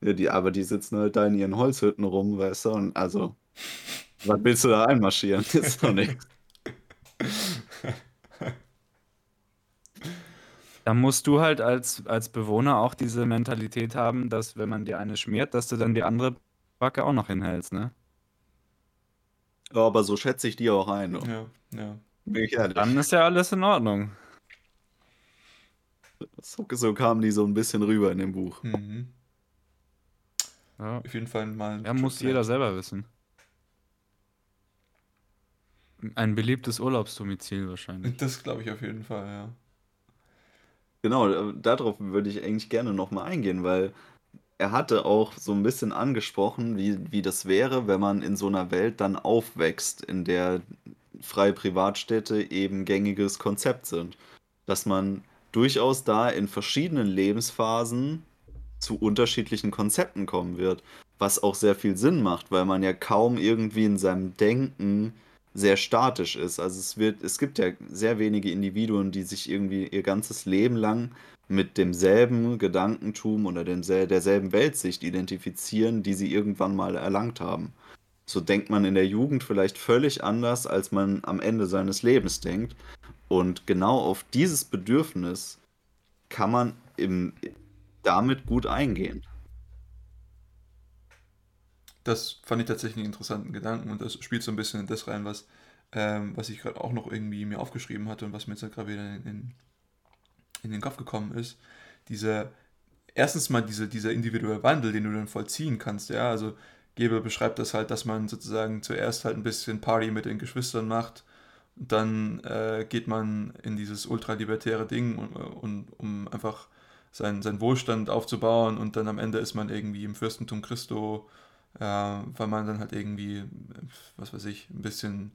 Ja, die, aber die sitzen halt da in ihren Holzhütten rum, weißt du, und also, was willst du da einmarschieren? Das ist doch nichts. Da musst du halt als, als Bewohner auch diese Mentalität haben, dass wenn man dir eine schmiert, dass du dann die andere Backe auch noch hinhältst, ne? Ja, aber so schätze ich die auch ein. Ja, ja. Bin ich ehrlich. Dann ist ja alles in Ordnung. So, so kamen die so ein bisschen rüber in dem Buch. Mhm. Ja. Auf jeden Fall mal. Ja, muss jeder selber wissen. Ein beliebtes Urlaubsdomizil wahrscheinlich. Das glaube ich auf jeden Fall, ja. Genau, äh, darauf würde ich eigentlich gerne nochmal eingehen, weil er hatte auch so ein bisschen angesprochen, wie, wie das wäre, wenn man in so einer Welt dann aufwächst, in der freie Privatstädte eben gängiges Konzept sind. Dass man durchaus da in verschiedenen Lebensphasen zu unterschiedlichen Konzepten kommen wird, was auch sehr viel Sinn macht, weil man ja kaum irgendwie in seinem Denken sehr statisch ist. Also es wird, es gibt ja sehr wenige Individuen, die sich irgendwie ihr ganzes Leben lang mit demselben Gedankentum oder demsel derselben Weltsicht identifizieren, die sie irgendwann mal erlangt haben. So denkt man in der Jugend vielleicht völlig anders, als man am Ende seines Lebens denkt. Und genau auf dieses Bedürfnis kann man im, damit gut eingehen. Das fand ich tatsächlich einen interessanten Gedanken und das spielt so ein bisschen in das rein, was, ähm, was ich gerade auch noch irgendwie mir aufgeschrieben hatte und was mir jetzt gerade wieder in, in in den Kopf gekommen ist, diese, erstens mal diese, dieser individuelle Wandel, den du dann vollziehen kannst, ja, also Gebel beschreibt das halt, dass man sozusagen zuerst halt ein bisschen Party mit den Geschwistern macht, und dann äh, geht man in dieses ultralibertäre Ding, und, und, um einfach seinen, seinen Wohlstand aufzubauen und dann am Ende ist man irgendwie im Fürstentum Christo, äh, weil man dann halt irgendwie, was weiß ich, ein bisschen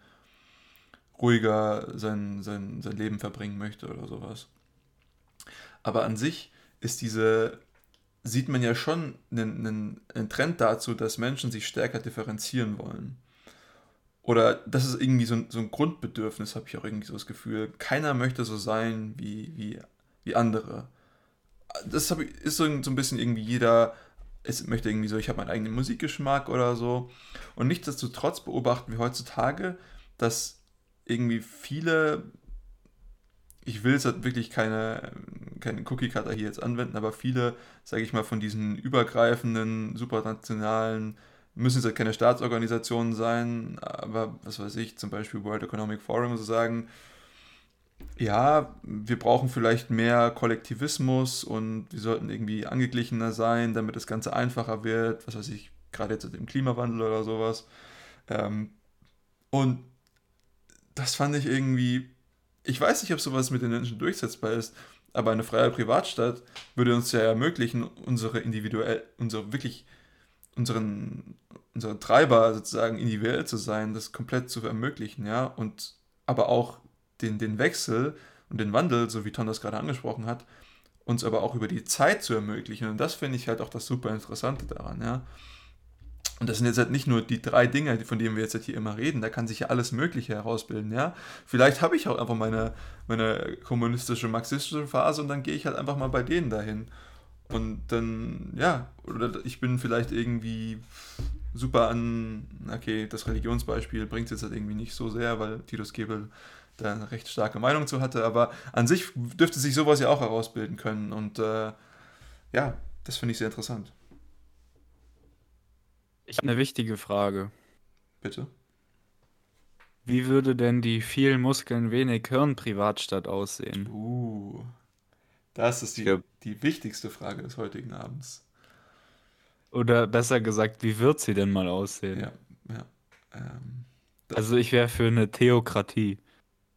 ruhiger sein, sein, sein Leben verbringen möchte oder sowas. Aber an sich ist diese, sieht man ja schon einen, einen, einen Trend dazu, dass Menschen sich stärker differenzieren wollen. Oder das ist irgendwie so ein, so ein Grundbedürfnis, habe ich auch irgendwie so das Gefühl. Keiner möchte so sein wie, wie, wie andere. Das ich, ist so ein, so ein bisschen irgendwie jeder, es möchte irgendwie so, ich habe meinen eigenen Musikgeschmack oder so. Und nichtsdestotrotz beobachten wir heutzutage, dass irgendwie viele ich will jetzt halt wirklich keine, keine Cookie-Cutter hier jetzt anwenden, aber viele, sage ich mal, von diesen übergreifenden, supranationalen, müssen es halt keine Staatsorganisationen sein, aber was weiß ich, zum Beispiel World Economic Forum, so sagen, ja, wir brauchen vielleicht mehr Kollektivismus und wir sollten irgendwie angeglichener sein, damit das Ganze einfacher wird, was weiß ich, gerade jetzt mit dem Klimawandel oder sowas. Ähm, und das fand ich irgendwie ich weiß nicht, ob sowas mit den Menschen durchsetzbar ist, aber eine freie Privatstadt würde uns ja ermöglichen, unsere individuell, unsere wirklich, unseren, unseren Treiber sozusagen individuell zu sein, das komplett zu ermöglichen, ja, und aber auch den, den Wechsel und den Wandel, so wie Ton das gerade angesprochen hat, uns aber auch über die Zeit zu ermöglichen. Und das finde ich halt auch das super Interessante daran, ja. Und das sind jetzt halt nicht nur die drei Dinge, von denen wir jetzt halt hier immer reden, da kann sich ja alles Mögliche herausbilden, ja. Vielleicht habe ich auch einfach meine, meine kommunistische, marxistische Phase und dann gehe ich halt einfach mal bei denen dahin. Und dann, ja, oder ich bin vielleicht irgendwie super an, okay, das Religionsbeispiel bringt es jetzt halt irgendwie nicht so sehr, weil Titus Gebel da eine recht starke Meinung zu hatte, aber an sich dürfte sich sowas ja auch herausbilden können und äh, ja, das finde ich sehr interessant. Ich habe eine wichtige Frage. Bitte. Wie würde denn die viel Muskeln, wenig Hirn Privatstadt aussehen? Uh, Das ist die, Ja. die wichtigste Frage des heutigen Abends. Oder besser gesagt, wie wird sie denn mal aussehen? Ja, ja. Ähm, Also ich wäre für eine Theokratie.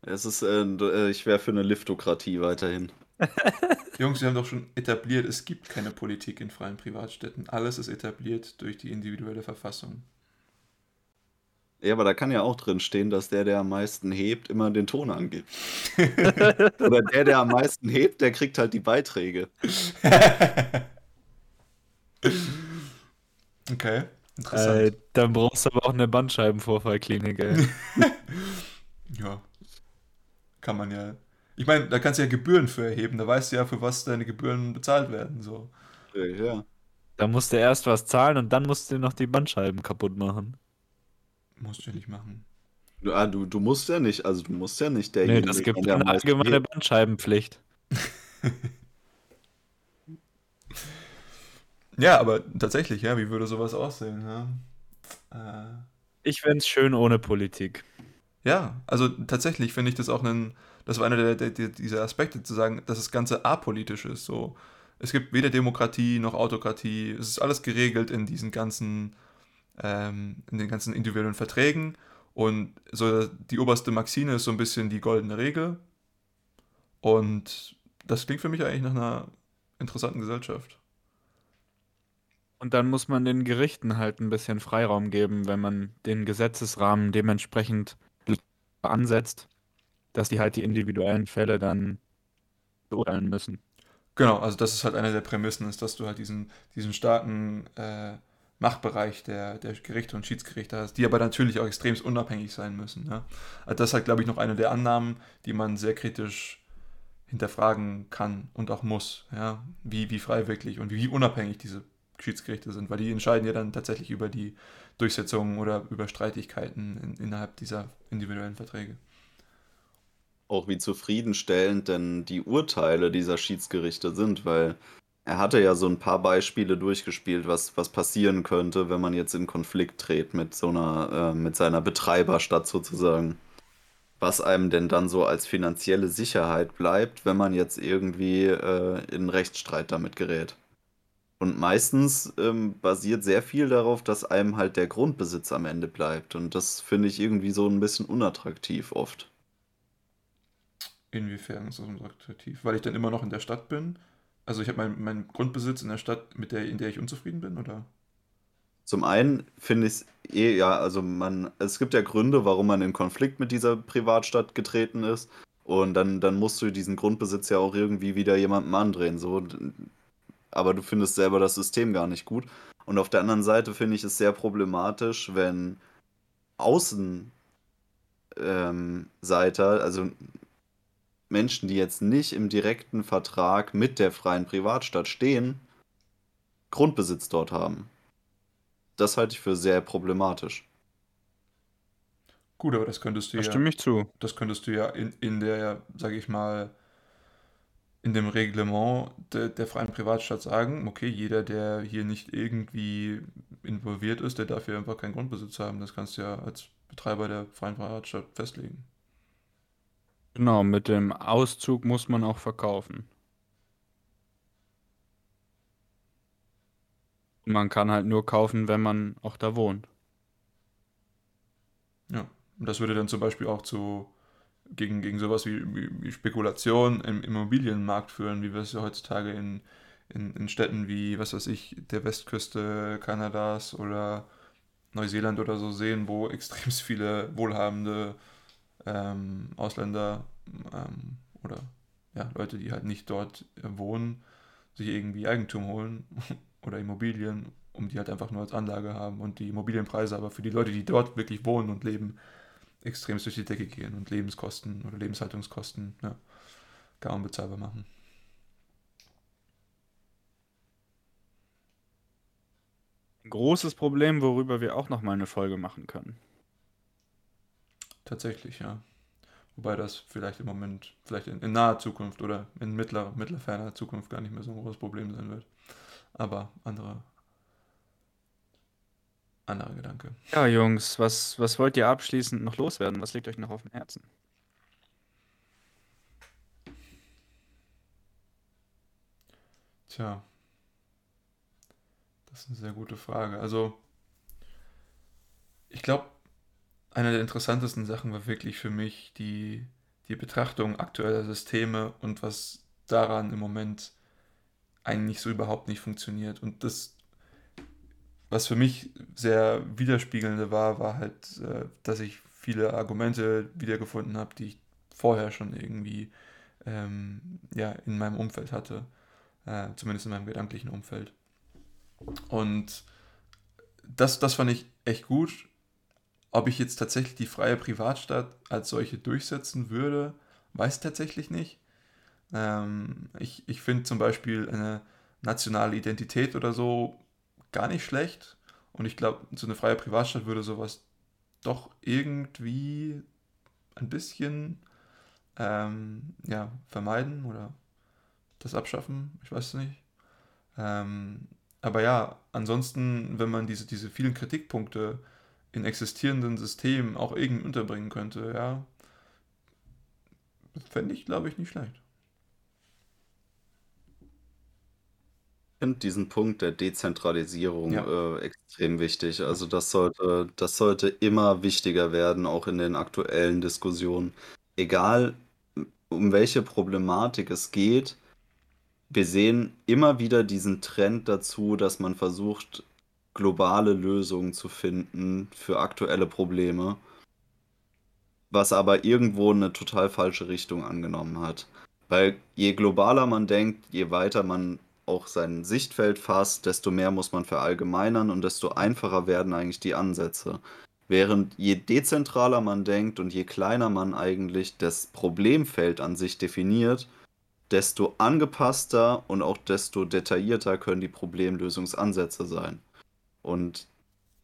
Es ist, äh, äh, ich wäre für eine Liftokratie weiterhin. Jungs, wir haben doch schon etabliert, es gibt keine Politik in freien Privatstädten. Alles ist etabliert durch die individuelle Verfassung. Ja, aber da kann ja auch drin stehen, dass der, der am meisten hebt, immer den Ton angibt. Oder der, der am meisten hebt, der kriegt halt die Beiträge. Okay, interessant. Äh, dann brauchst du aber auch eine Bandscheibenvorfallklinik, ey. Ja. Kann man ja. Ich meine, da kannst du ja Gebühren für erheben. Da weißt du ja, für was deine Gebühren bezahlt werden. So. Ja. Da musst du erst was zahlen und dann musst du noch die Bandscheiben kaputt machen. Musst du ja nicht machen. Du, ah, du, du musst ja nicht, also du musst ja nicht Nee, derjenige das gibt eine allgemeine. Bandscheibenpflicht. Ja, aber tatsächlich, ja, wie würde sowas aussehen? Ja, äh, Ich fände es schön ohne Politik. Ja also tatsächlich finde ich das auch einen. Das war einer der, der, der, dieser Aspekte, zu sagen, dass das Ganze apolitisch ist. So. Es gibt weder Demokratie noch Autokratie. Es ist alles geregelt in diesen ganzen, ähm, in den ganzen individuellen Verträgen. Und so die oberste Maxime ist so ein bisschen die goldene Regel. Und das klingt für mich eigentlich nach einer interessanten Gesellschaft. Und dann muss man den Gerichten halt ein bisschen Freiraum geben, wenn man den Gesetzesrahmen dementsprechend ansetzt, dass die halt die individuellen Fälle dann beurteilen müssen. Genau, also das ist halt eine der Prämissen, ist, dass du halt diesen, diesen starken äh, Machtbereich der, der Gerichte und Schiedsgerichte hast, die aber natürlich auch extrem unabhängig sein müssen. Ja? Also das ist halt, glaube ich, noch eine der Annahmen, die man sehr kritisch hinterfragen kann und auch muss. Ja? Wie, wie frei wirklich und wie unabhängig diese Schiedsgerichte sind, weil die entscheiden ja dann tatsächlich über die Durchsetzung oder über Streitigkeiten in, innerhalb dieser individuellen Verträge. Auch wie zufriedenstellend denn die Urteile dieser Schiedsgerichte sind, weil er hatte ja so ein paar Beispiele durchgespielt, was, was passieren könnte, wenn man jetzt in Konflikt tritt mit so einer, äh, mit seiner Betreiberstadt sozusagen. Was einem denn dann so als finanzielle Sicherheit bleibt, wenn man jetzt irgendwie äh, in Rechtsstreit damit gerät. Und meistens ähm, basiert sehr viel darauf, dass einem halt der Grundbesitz am Ende bleibt. Und das finde ich irgendwie so ein bisschen unattraktiv oft. Inwiefern ist das attraktiv? Weil ich dann immer noch in der Stadt bin? Also ich habe meinen mein Grundbesitz in der Stadt, mit der, in der ich unzufrieden bin, oder? Zum einen finde ich es eh, ja, also man, es gibt ja Gründe, warum man in Konflikt mit dieser Privatstadt getreten ist. Und dann, dann musst du diesen Grundbesitz ja auch irgendwie wieder jemandem andrehen. So. Aber du findest selber das System gar nicht gut. Und auf der anderen Seite finde ich es sehr problematisch, wenn Außenseiter, ähm, also Menschen, die jetzt nicht im direkten Vertrag mit der freien Privatstadt stehen, Grundbesitz dort haben. Das halte ich für sehr problematisch. Gut, aber das könntest du Da ja, stimme ich zu. das könntest du ja in, in der, sage ich mal, in dem Reglement de, der freien Privatstadt sagen, okay, jeder, der hier nicht irgendwie involviert ist, der darf hier einfach keinen Grundbesitz haben. Das kannst du ja als Betreiber der freien Privatstadt festlegen. Genau, mit dem Auszug muss man auch verkaufen. Man kann halt nur kaufen, wenn man auch da wohnt. Ja, und das würde dann zum Beispiel auch zu gegen, gegen sowas wie, wie, Spekulation im Immobilienmarkt führen, wie wir es ja heutzutage in, in, in Städten wie, was weiß ich, der Westküste Kanadas oder Neuseeland oder so sehen, wo extrem viele wohlhabende ähm, Ausländer ähm, oder ja, Leute, die halt nicht dort wohnen, sich irgendwie Eigentum holen oder Immobilien, um die halt einfach nur als Anlage haben und die Immobilienpreise aber für die Leute, die dort wirklich wohnen und leben, extrem durch die Decke gehen und Lebenskosten oder Lebenshaltungskosten ja, gar unbezahlbar machen. Ein großes Problem, worüber wir auch noch mal eine Folge machen können. Tatsächlich, ja. Wobei das vielleicht im Moment, vielleicht in, in naher Zukunft oder in mittler, mittlerferner Zukunft gar nicht mehr so ein großes Problem sein wird. Aber andere, anderer Gedanke. Ja, Jungs, was, was wollt ihr abschließend noch loswerden? Was liegt euch noch auf dem Herzen? Tja. Das ist eine sehr gute Frage. Also, ich glaube, eine der interessantesten Sachen war wirklich für mich die, die Betrachtung aktueller Systeme und was daran im Moment eigentlich so überhaupt nicht funktioniert. Und das, was für mich sehr widerspiegelnde war, war halt, äh, dass ich viele Argumente wiedergefunden habe, die ich vorher schon irgendwie ähm, ja, in meinem Umfeld hatte. Äh, zumindest in meinem gedanklichen Umfeld. Und das, das fand ich echt gut. Ob ich jetzt tatsächlich die freie Privatstadt als solche durchsetzen würde, weiß ich tatsächlich nicht. Ähm, ich ich finde zum Beispiel eine nationale Identität oder so gar nicht schlecht. Und ich glaube, so eine freie Privatstadt würde sowas doch irgendwie ein bisschen ähm, ja, vermeiden oder das abschaffen. Ich weiß es nicht. Ähm, aber ja, ansonsten, wenn man diese, diese vielen Kritikpunkte in existierenden Systemen auch irgendwie unterbringen könnte, ja, fände ich, glaube ich, nicht schlecht. Finde diesen Punkt der Dezentralisierung ja. äh, extrem wichtig. Also das sollte, das sollte immer wichtiger werden, auch in den aktuellen Diskussionen. Egal, um welche Problematik es geht, wir sehen immer wieder diesen Trend dazu, dass man versucht, globale Lösungen zu finden für aktuelle Probleme, was aber irgendwo eine total falsche Richtung angenommen hat. Weil je globaler man denkt, je weiter man auch sein Sichtfeld fasst, desto mehr muss man verallgemeinern und desto einfacher werden eigentlich die Ansätze. Während je dezentraler man denkt und je kleiner man eigentlich das Problemfeld an sich definiert, desto angepasster und auch desto detaillierter können die Problemlösungsansätze sein. Und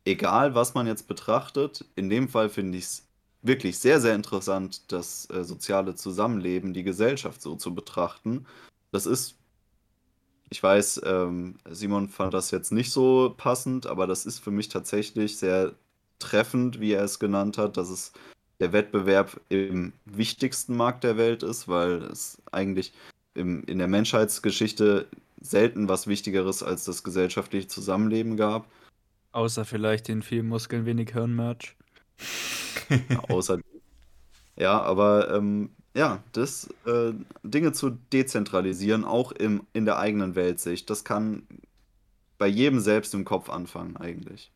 egal, was man jetzt betrachtet, in dem Fall finde ich es wirklich sehr, sehr interessant, das äh, soziale Zusammenleben, die Gesellschaft so zu betrachten. Das ist, ich weiß, ähm, Simon fand das jetzt nicht so passend, aber das ist für mich tatsächlich sehr treffend, wie er es genannt hat, dass es der Wettbewerb im wichtigsten Markt der Welt ist, weil es eigentlich im, in der Menschheitsgeschichte selten was Wichtigeres als das gesellschaftliche Zusammenleben gab. Außer vielleicht den viel Muskeln, wenig Hirn-Merch. Außer. Ja, aber ähm, ja, das äh, Dinge zu dezentralisieren, auch im, in der eigenen Weltsicht, das kann bei jedem selbst im Kopf anfangen, eigentlich.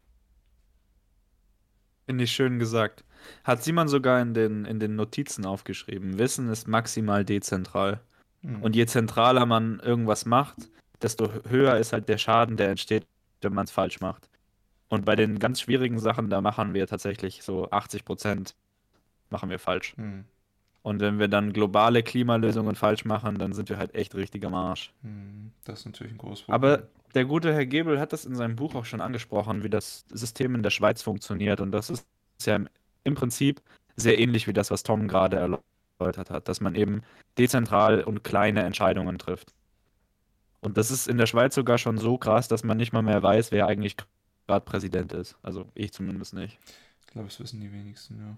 Finde ich schön gesagt. Hat Simon sogar in den, in den Notizen aufgeschrieben. Wissen ist maximal dezentral. Mhm. Und je zentraler man irgendwas macht, desto höher ist halt der Schaden, der entsteht, wenn man es falsch macht. Und bei den ganz schwierigen Sachen, da machen wir tatsächlich so 80 Prozent machen wir falsch. Mhm. Und wenn wir dann globale Klimalösungen falsch machen, dann sind wir halt echt richtig am Arsch. Mhm. Das ist natürlich ein großes Problem. Aber der gute Herr Gebel hat das in seinem Buch auch schon angesprochen, wie das System in der Schweiz funktioniert. Und das ist ja im Prinzip sehr ähnlich wie das, was Tom gerade erläutert hat, dass man eben dezentral und kleine Entscheidungen trifft. Und das ist in der Schweiz sogar schon so krass, dass man nicht mal mehr weiß, wer eigentlich gerade Präsident ist. Also ich zumindest nicht. Ich glaube, das wissen die wenigsten, ja.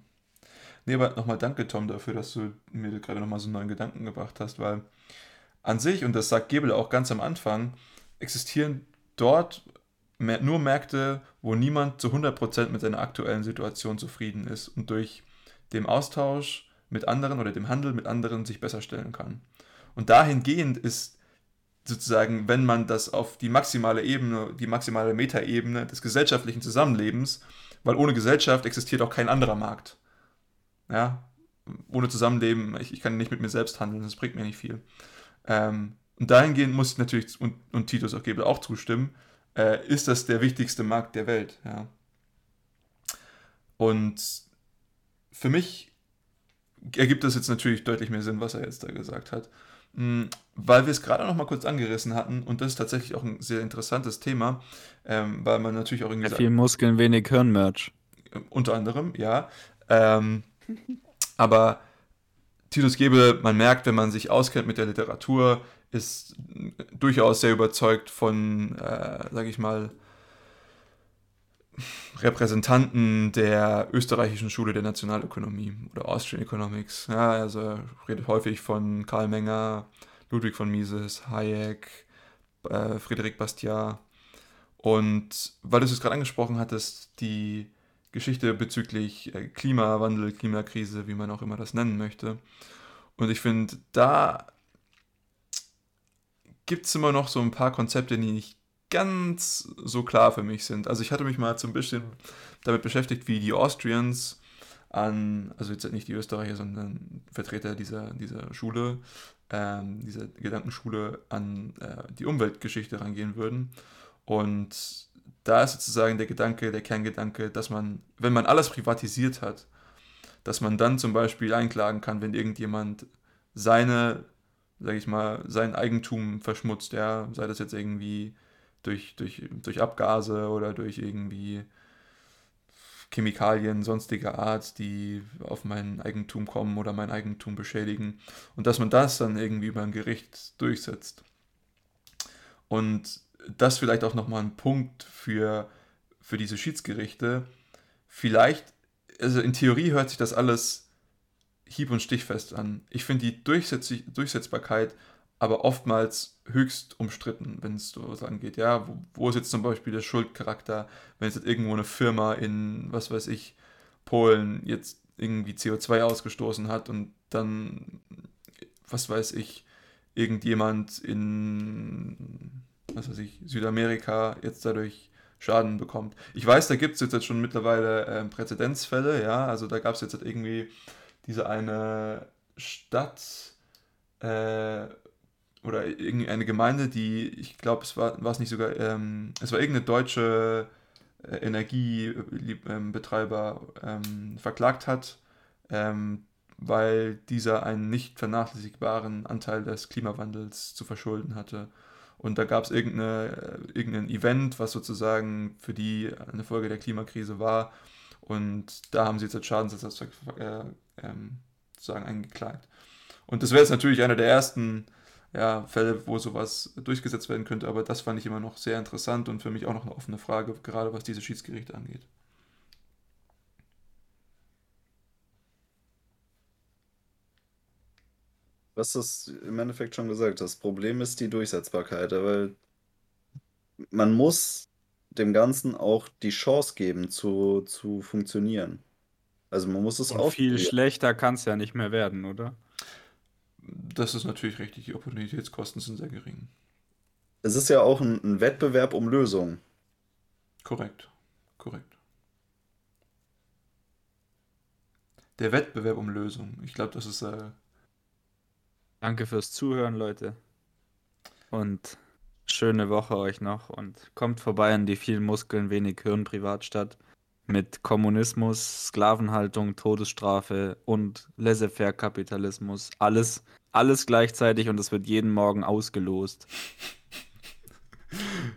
Nee, aber nochmal danke, Tom, dafür, dass du mir gerade nochmal so einen neuen Gedanken gebracht hast, weil an sich, und das sagt Gebel auch ganz am Anfang, existieren dort nur Märkte, wo niemand zu 100% mit seiner aktuellen Situation zufrieden ist und durch den Austausch mit anderen oder dem Handel mit anderen sich besser stellen kann. Und dahingehend ist sozusagen, wenn man das auf die maximale Ebene, die maximale Metaebene des gesellschaftlichen Zusammenlebens, weil ohne Gesellschaft existiert auch kein anderer Markt. Ja, ohne Zusammenleben, ich, ich kann nicht mit mir selbst handeln, das bringt mir nicht viel. Ähm, und dahingehend muss ich natürlich, und, und Titus auch Gebel auch zustimmen, äh, ist das der wichtigste Markt der Welt. Ja. Und für mich ergibt das jetzt natürlich deutlich mehr Sinn, was er jetzt da gesagt hat. Hm, weil wir es gerade noch mal kurz angerissen hatten und das ist tatsächlich auch ein sehr interessantes Thema, ähm, weil man natürlich auch irgendwie. Ja, viel Muskeln, wenig Hirnmerch. Unter anderem, ja. Ähm, aber Titus Gebel, man merkt, wenn man sich auskennt mit der Literatur, ist durchaus sehr überzeugt von, äh, sage ich mal, Repräsentanten der österreichischen Schule der Nationalökonomie oder Austrian Economics. Ja, also er redet häufig von Karl Menger, Ludwig von Mises, Hayek, äh, Frédéric Bastiat. Und weil du es gerade angesprochen hattest, die Geschichte bezüglich äh, Klimawandel, Klimakrise, wie man auch immer das nennen möchte. Und ich finde, da gibt es immer noch so ein paar Konzepte, die nicht ganz so klar für mich sind. Also ich hatte mich mal so ein bisschen damit beschäftigt, wie die Austrians an, also jetzt nicht die Österreicher, sondern Vertreter dieser, dieser Schule, ähm, dieser Gedankenschule an äh, die Umweltgeschichte rangehen würden. Und da ist sozusagen der Gedanke, der Kerngedanke, dass man, wenn man alles privatisiert hat, dass man dann zum Beispiel einklagen kann, wenn irgendjemand seine, sag ich mal, sein Eigentum verschmutzt, ja, sei das jetzt irgendwie durch, durch, durch Abgase oder durch irgendwie Chemikalien sonstiger Art, die auf mein Eigentum kommen oder mein Eigentum beschädigen. Und dass man das dann irgendwie ein Gericht durchsetzt. Und das vielleicht auch nochmal ein Punkt für, für diese Schiedsgerichte. Vielleicht, also in Theorie hört sich das alles hieb- und stichfest an. Ich finde die Durchsetz Durchsetzbarkeit aber oftmals höchst umstritten, wenn es so angeht. Ja, wo, wo, ist jetzt zum Beispiel der Schuldcharakter, wenn jetzt irgendwo eine Firma in, was weiß ich, Polen jetzt irgendwie CO2 ausgestoßen hat und dann, was weiß ich, irgendjemand in, was weiß ich, Südamerika jetzt dadurch Schaden bekommt. Ich weiß, da gibt es jetzt schon mittlerweile äh, Präzedenzfälle, ja, also da gab es jetzt halt irgendwie diese eine Stadt, äh, oder irgendeine Gemeinde, die, ich glaube, es war, war es nicht sogar, ähm, es war irgendeine deutsche äh, Energiebetreiber ähm, verklagt hat, ähm, weil dieser einen nicht vernachlässigbaren Anteil des Klimawandels zu verschulden hatte. Und da gab es äh, irgendein Event, was sozusagen für die eine Folge der Klimakrise war. Und da haben sie jetzt als Schadensersatz äh, ähm, sozusagen eingeklagt. Und das wäre jetzt natürlich einer der ersten ja, Fälle, wo sowas durchgesetzt werden könnte. Aber das fand ich immer noch sehr interessant und für mich auch noch eine offene Frage, gerade was diese Schiedsgerichte angeht. Was das im Endeffekt schon gesagt, das Problem ist die Durchsetzbarkeit, weil man muss dem Ganzen auch die Chance geben zu, zu funktionieren. Also man muss es auch. Viel schlechter kann es ja nicht mehr werden, oder? das ist natürlich richtig. Die Opportunitätskosten sind sehr gering. Es ist ja auch ein, ein Wettbewerb um Lösungen. Korrekt. Korrekt. Der Wettbewerb um Lösungen. Ich glaube, das ist. Äh... Danke fürs Zuhören, Leute. Und schöne Woche euch noch. Und kommt vorbei an die vielen Muskeln, wenig Hirn Privatstadt mit Kommunismus, Sklavenhaltung, Todesstrafe und Laissez-faire-Kapitalismus. Alles, alles gleichzeitig und es wird jeden Morgen ausgelost.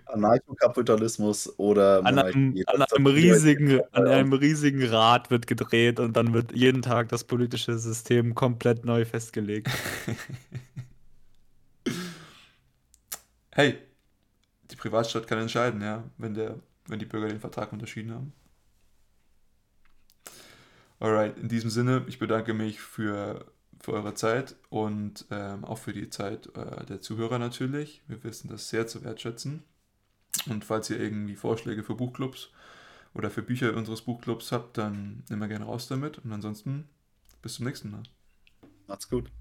Anarchokapitalismus oder an einem, an, einem riesigen, an einem riesigen Rad wird gedreht und dann wird jeden Tag das politische System komplett neu festgelegt. hey, die Privatstadt kann entscheiden, ja, wenn, der, wenn die Bürger den Vertrag unterschieden haben. Alright, in diesem Sinne, ich bedanke mich für, für eure Zeit und ähm, auch für die Zeit äh, der Zuhörer natürlich. Wir wissen das sehr zu wertschätzen. Und falls ihr irgendwie Vorschläge für Buchclubs oder für Bücher unseres Buchclubs habt, dann wir gerne raus damit. Und ansonsten bis zum nächsten Mal. Macht's gut.